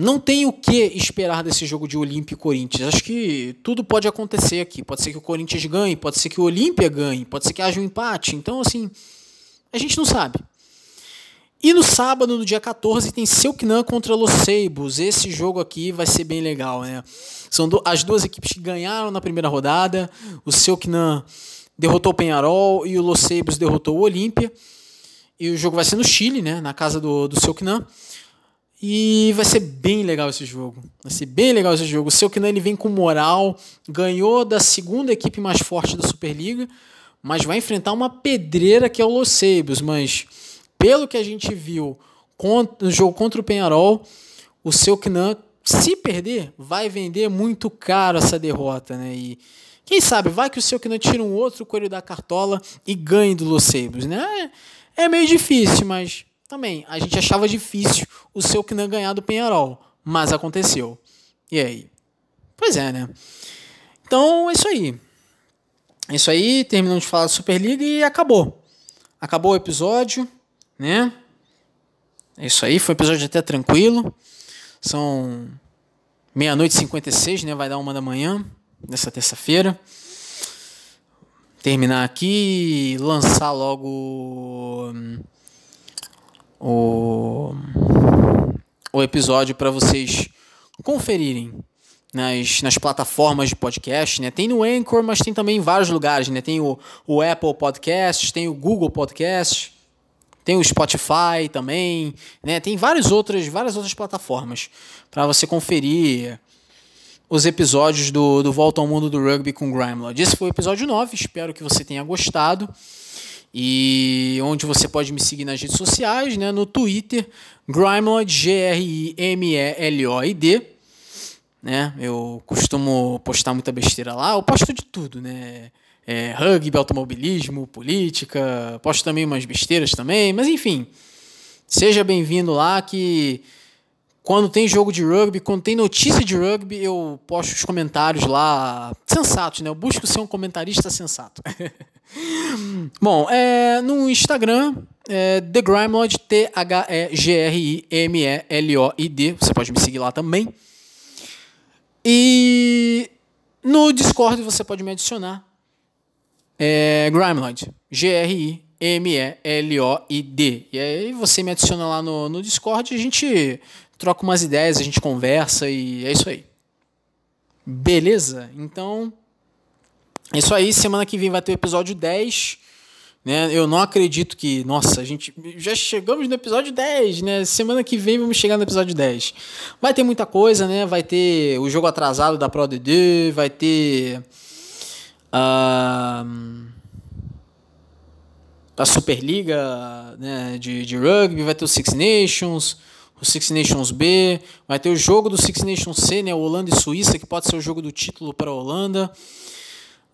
não tem o que esperar desse jogo de Olímpia e Corinthians. Acho que tudo pode acontecer aqui. Pode ser que o Corinthians ganhe, pode ser que o Olímpia ganhe, pode ser que haja um empate. Então, assim, a gente não sabe. E no sábado, no dia 14, tem Selknam contra Los Seibos. Esse jogo aqui vai ser bem legal, né? São as duas equipes que ganharam na primeira rodada. O Selknam derrotou o Penharol e o Los Seibos derrotou o Olímpia. E o jogo vai ser no Chile, né? Na casa do, do Selknam. E vai ser bem legal esse jogo. Vai ser bem legal esse jogo. O Selknam ele vem com moral, ganhou da segunda equipe mais forte da Superliga, mas vai enfrentar uma pedreira que é o Los Seibos, mas pelo que a gente viu no jogo contra o Penharol, o Selknam, se perder, vai vender muito caro essa derrota, né? E quem sabe, vai que o Selknam tira um outro coelho da cartola e ganhe do Los Seibos, né? É meio difícil, mas também a gente achava difícil o Selknam ganhar do Penharol, mas aconteceu. E aí? Pois é, né? Então, é isso aí. É isso aí, terminamos de falar da Superliga e acabou. Acabou o episódio né? É isso aí, foi um episódio até tranquilo. São meia-noite e 56, né? Vai dar uma da manhã, nessa terça-feira. Terminar aqui e lançar logo hum, o, o episódio para vocês conferirem nas, nas plataformas de podcast, né? Tem no Anchor, mas tem também em vários lugares, né? Tem o, o Apple Podcast, tem o Google Podcast, tem o Spotify também, né? Tem várias outras, várias outras plataformas para você conferir os episódios do, do Volta ao Mundo do Rugby com Grimelod. Esse foi o episódio 9, espero que você tenha gostado. E onde você pode me seguir nas redes sociais, né? No Twitter, Grimelod, G-R-I-M-E-L-O-I-D. Né? Eu costumo postar muita besteira lá, eu posto de tudo, né? É, rugby, automobilismo, política, posto também umas besteiras também, mas enfim, seja bem-vindo lá que quando tem jogo de rugby, quando tem notícia de rugby, eu posto os comentários lá sensatos, né? Eu busco ser um comentarista sensato. Bom, é, no Instagram, é The Grimelod, T-H-E-G-R-I-M-E-L-O-I-D. Você pode me seguir lá também. E no Discord você pode me adicionar é Grimeloid. G-R-I-M-E-L-O-I-D. E aí você me adiciona lá no, no Discord, a gente troca umas ideias, a gente conversa e é isso aí. Beleza? Então, é isso aí. Semana que vem vai ter o episódio 10. Né? Eu não acredito que. Nossa, a gente já chegamos no episódio 10, né? Semana que vem vamos chegar no episódio 10. Vai ter muita coisa, né? Vai ter o jogo atrasado da Pro DD, vai ter a, a Superliga né, de, de rugby, vai ter o Six Nations, o Six Nations B, vai ter o jogo do Six Nations C, né, Holanda e Suíça, que pode ser o jogo do título para a Holanda.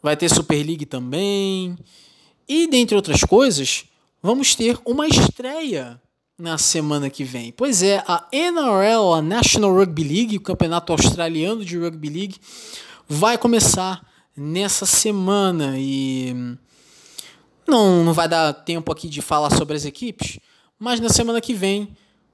Vai ter Super League também. E, dentre outras coisas, vamos ter uma estreia na semana que vem. Pois é, a NRL, a National Rugby League, o campeonato australiano de rugby league, vai começar nessa semana e não, não vai dar tempo aqui de falar sobre as equipes, mas na semana que vem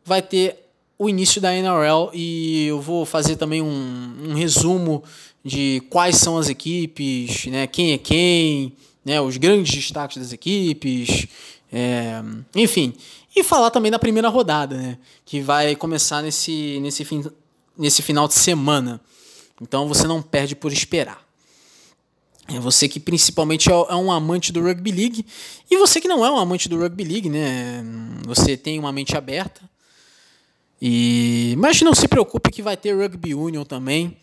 vai ter o início da NRL e eu vou fazer também um, um resumo de quais são as equipes, né, quem é quem, né, os grandes destaques das equipes, é, enfim, e falar também da primeira rodada, né, que vai começar nesse, nesse, fim, nesse final de semana. Então você não perde por esperar. É você que principalmente é, é um amante do rugby league e você que não é um amante do rugby league, né? Você tem uma mente aberta. E mas não se preocupe que vai ter rugby union também,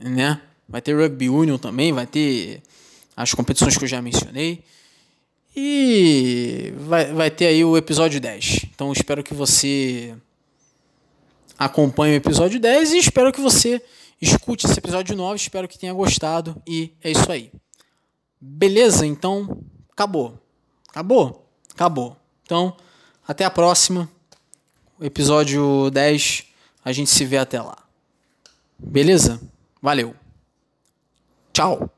né? Vai ter rugby union também, vai ter as competições que eu já mencionei. E vai, vai ter aí o episódio 10. Então espero que você acompanhe o episódio 10 e espero que você Escute esse episódio 9, espero que tenha gostado e é isso aí. Beleza? Então, acabou. Acabou? Acabou. Então, até a próxima. Episódio 10. A gente se vê até lá. Beleza? Valeu. Tchau.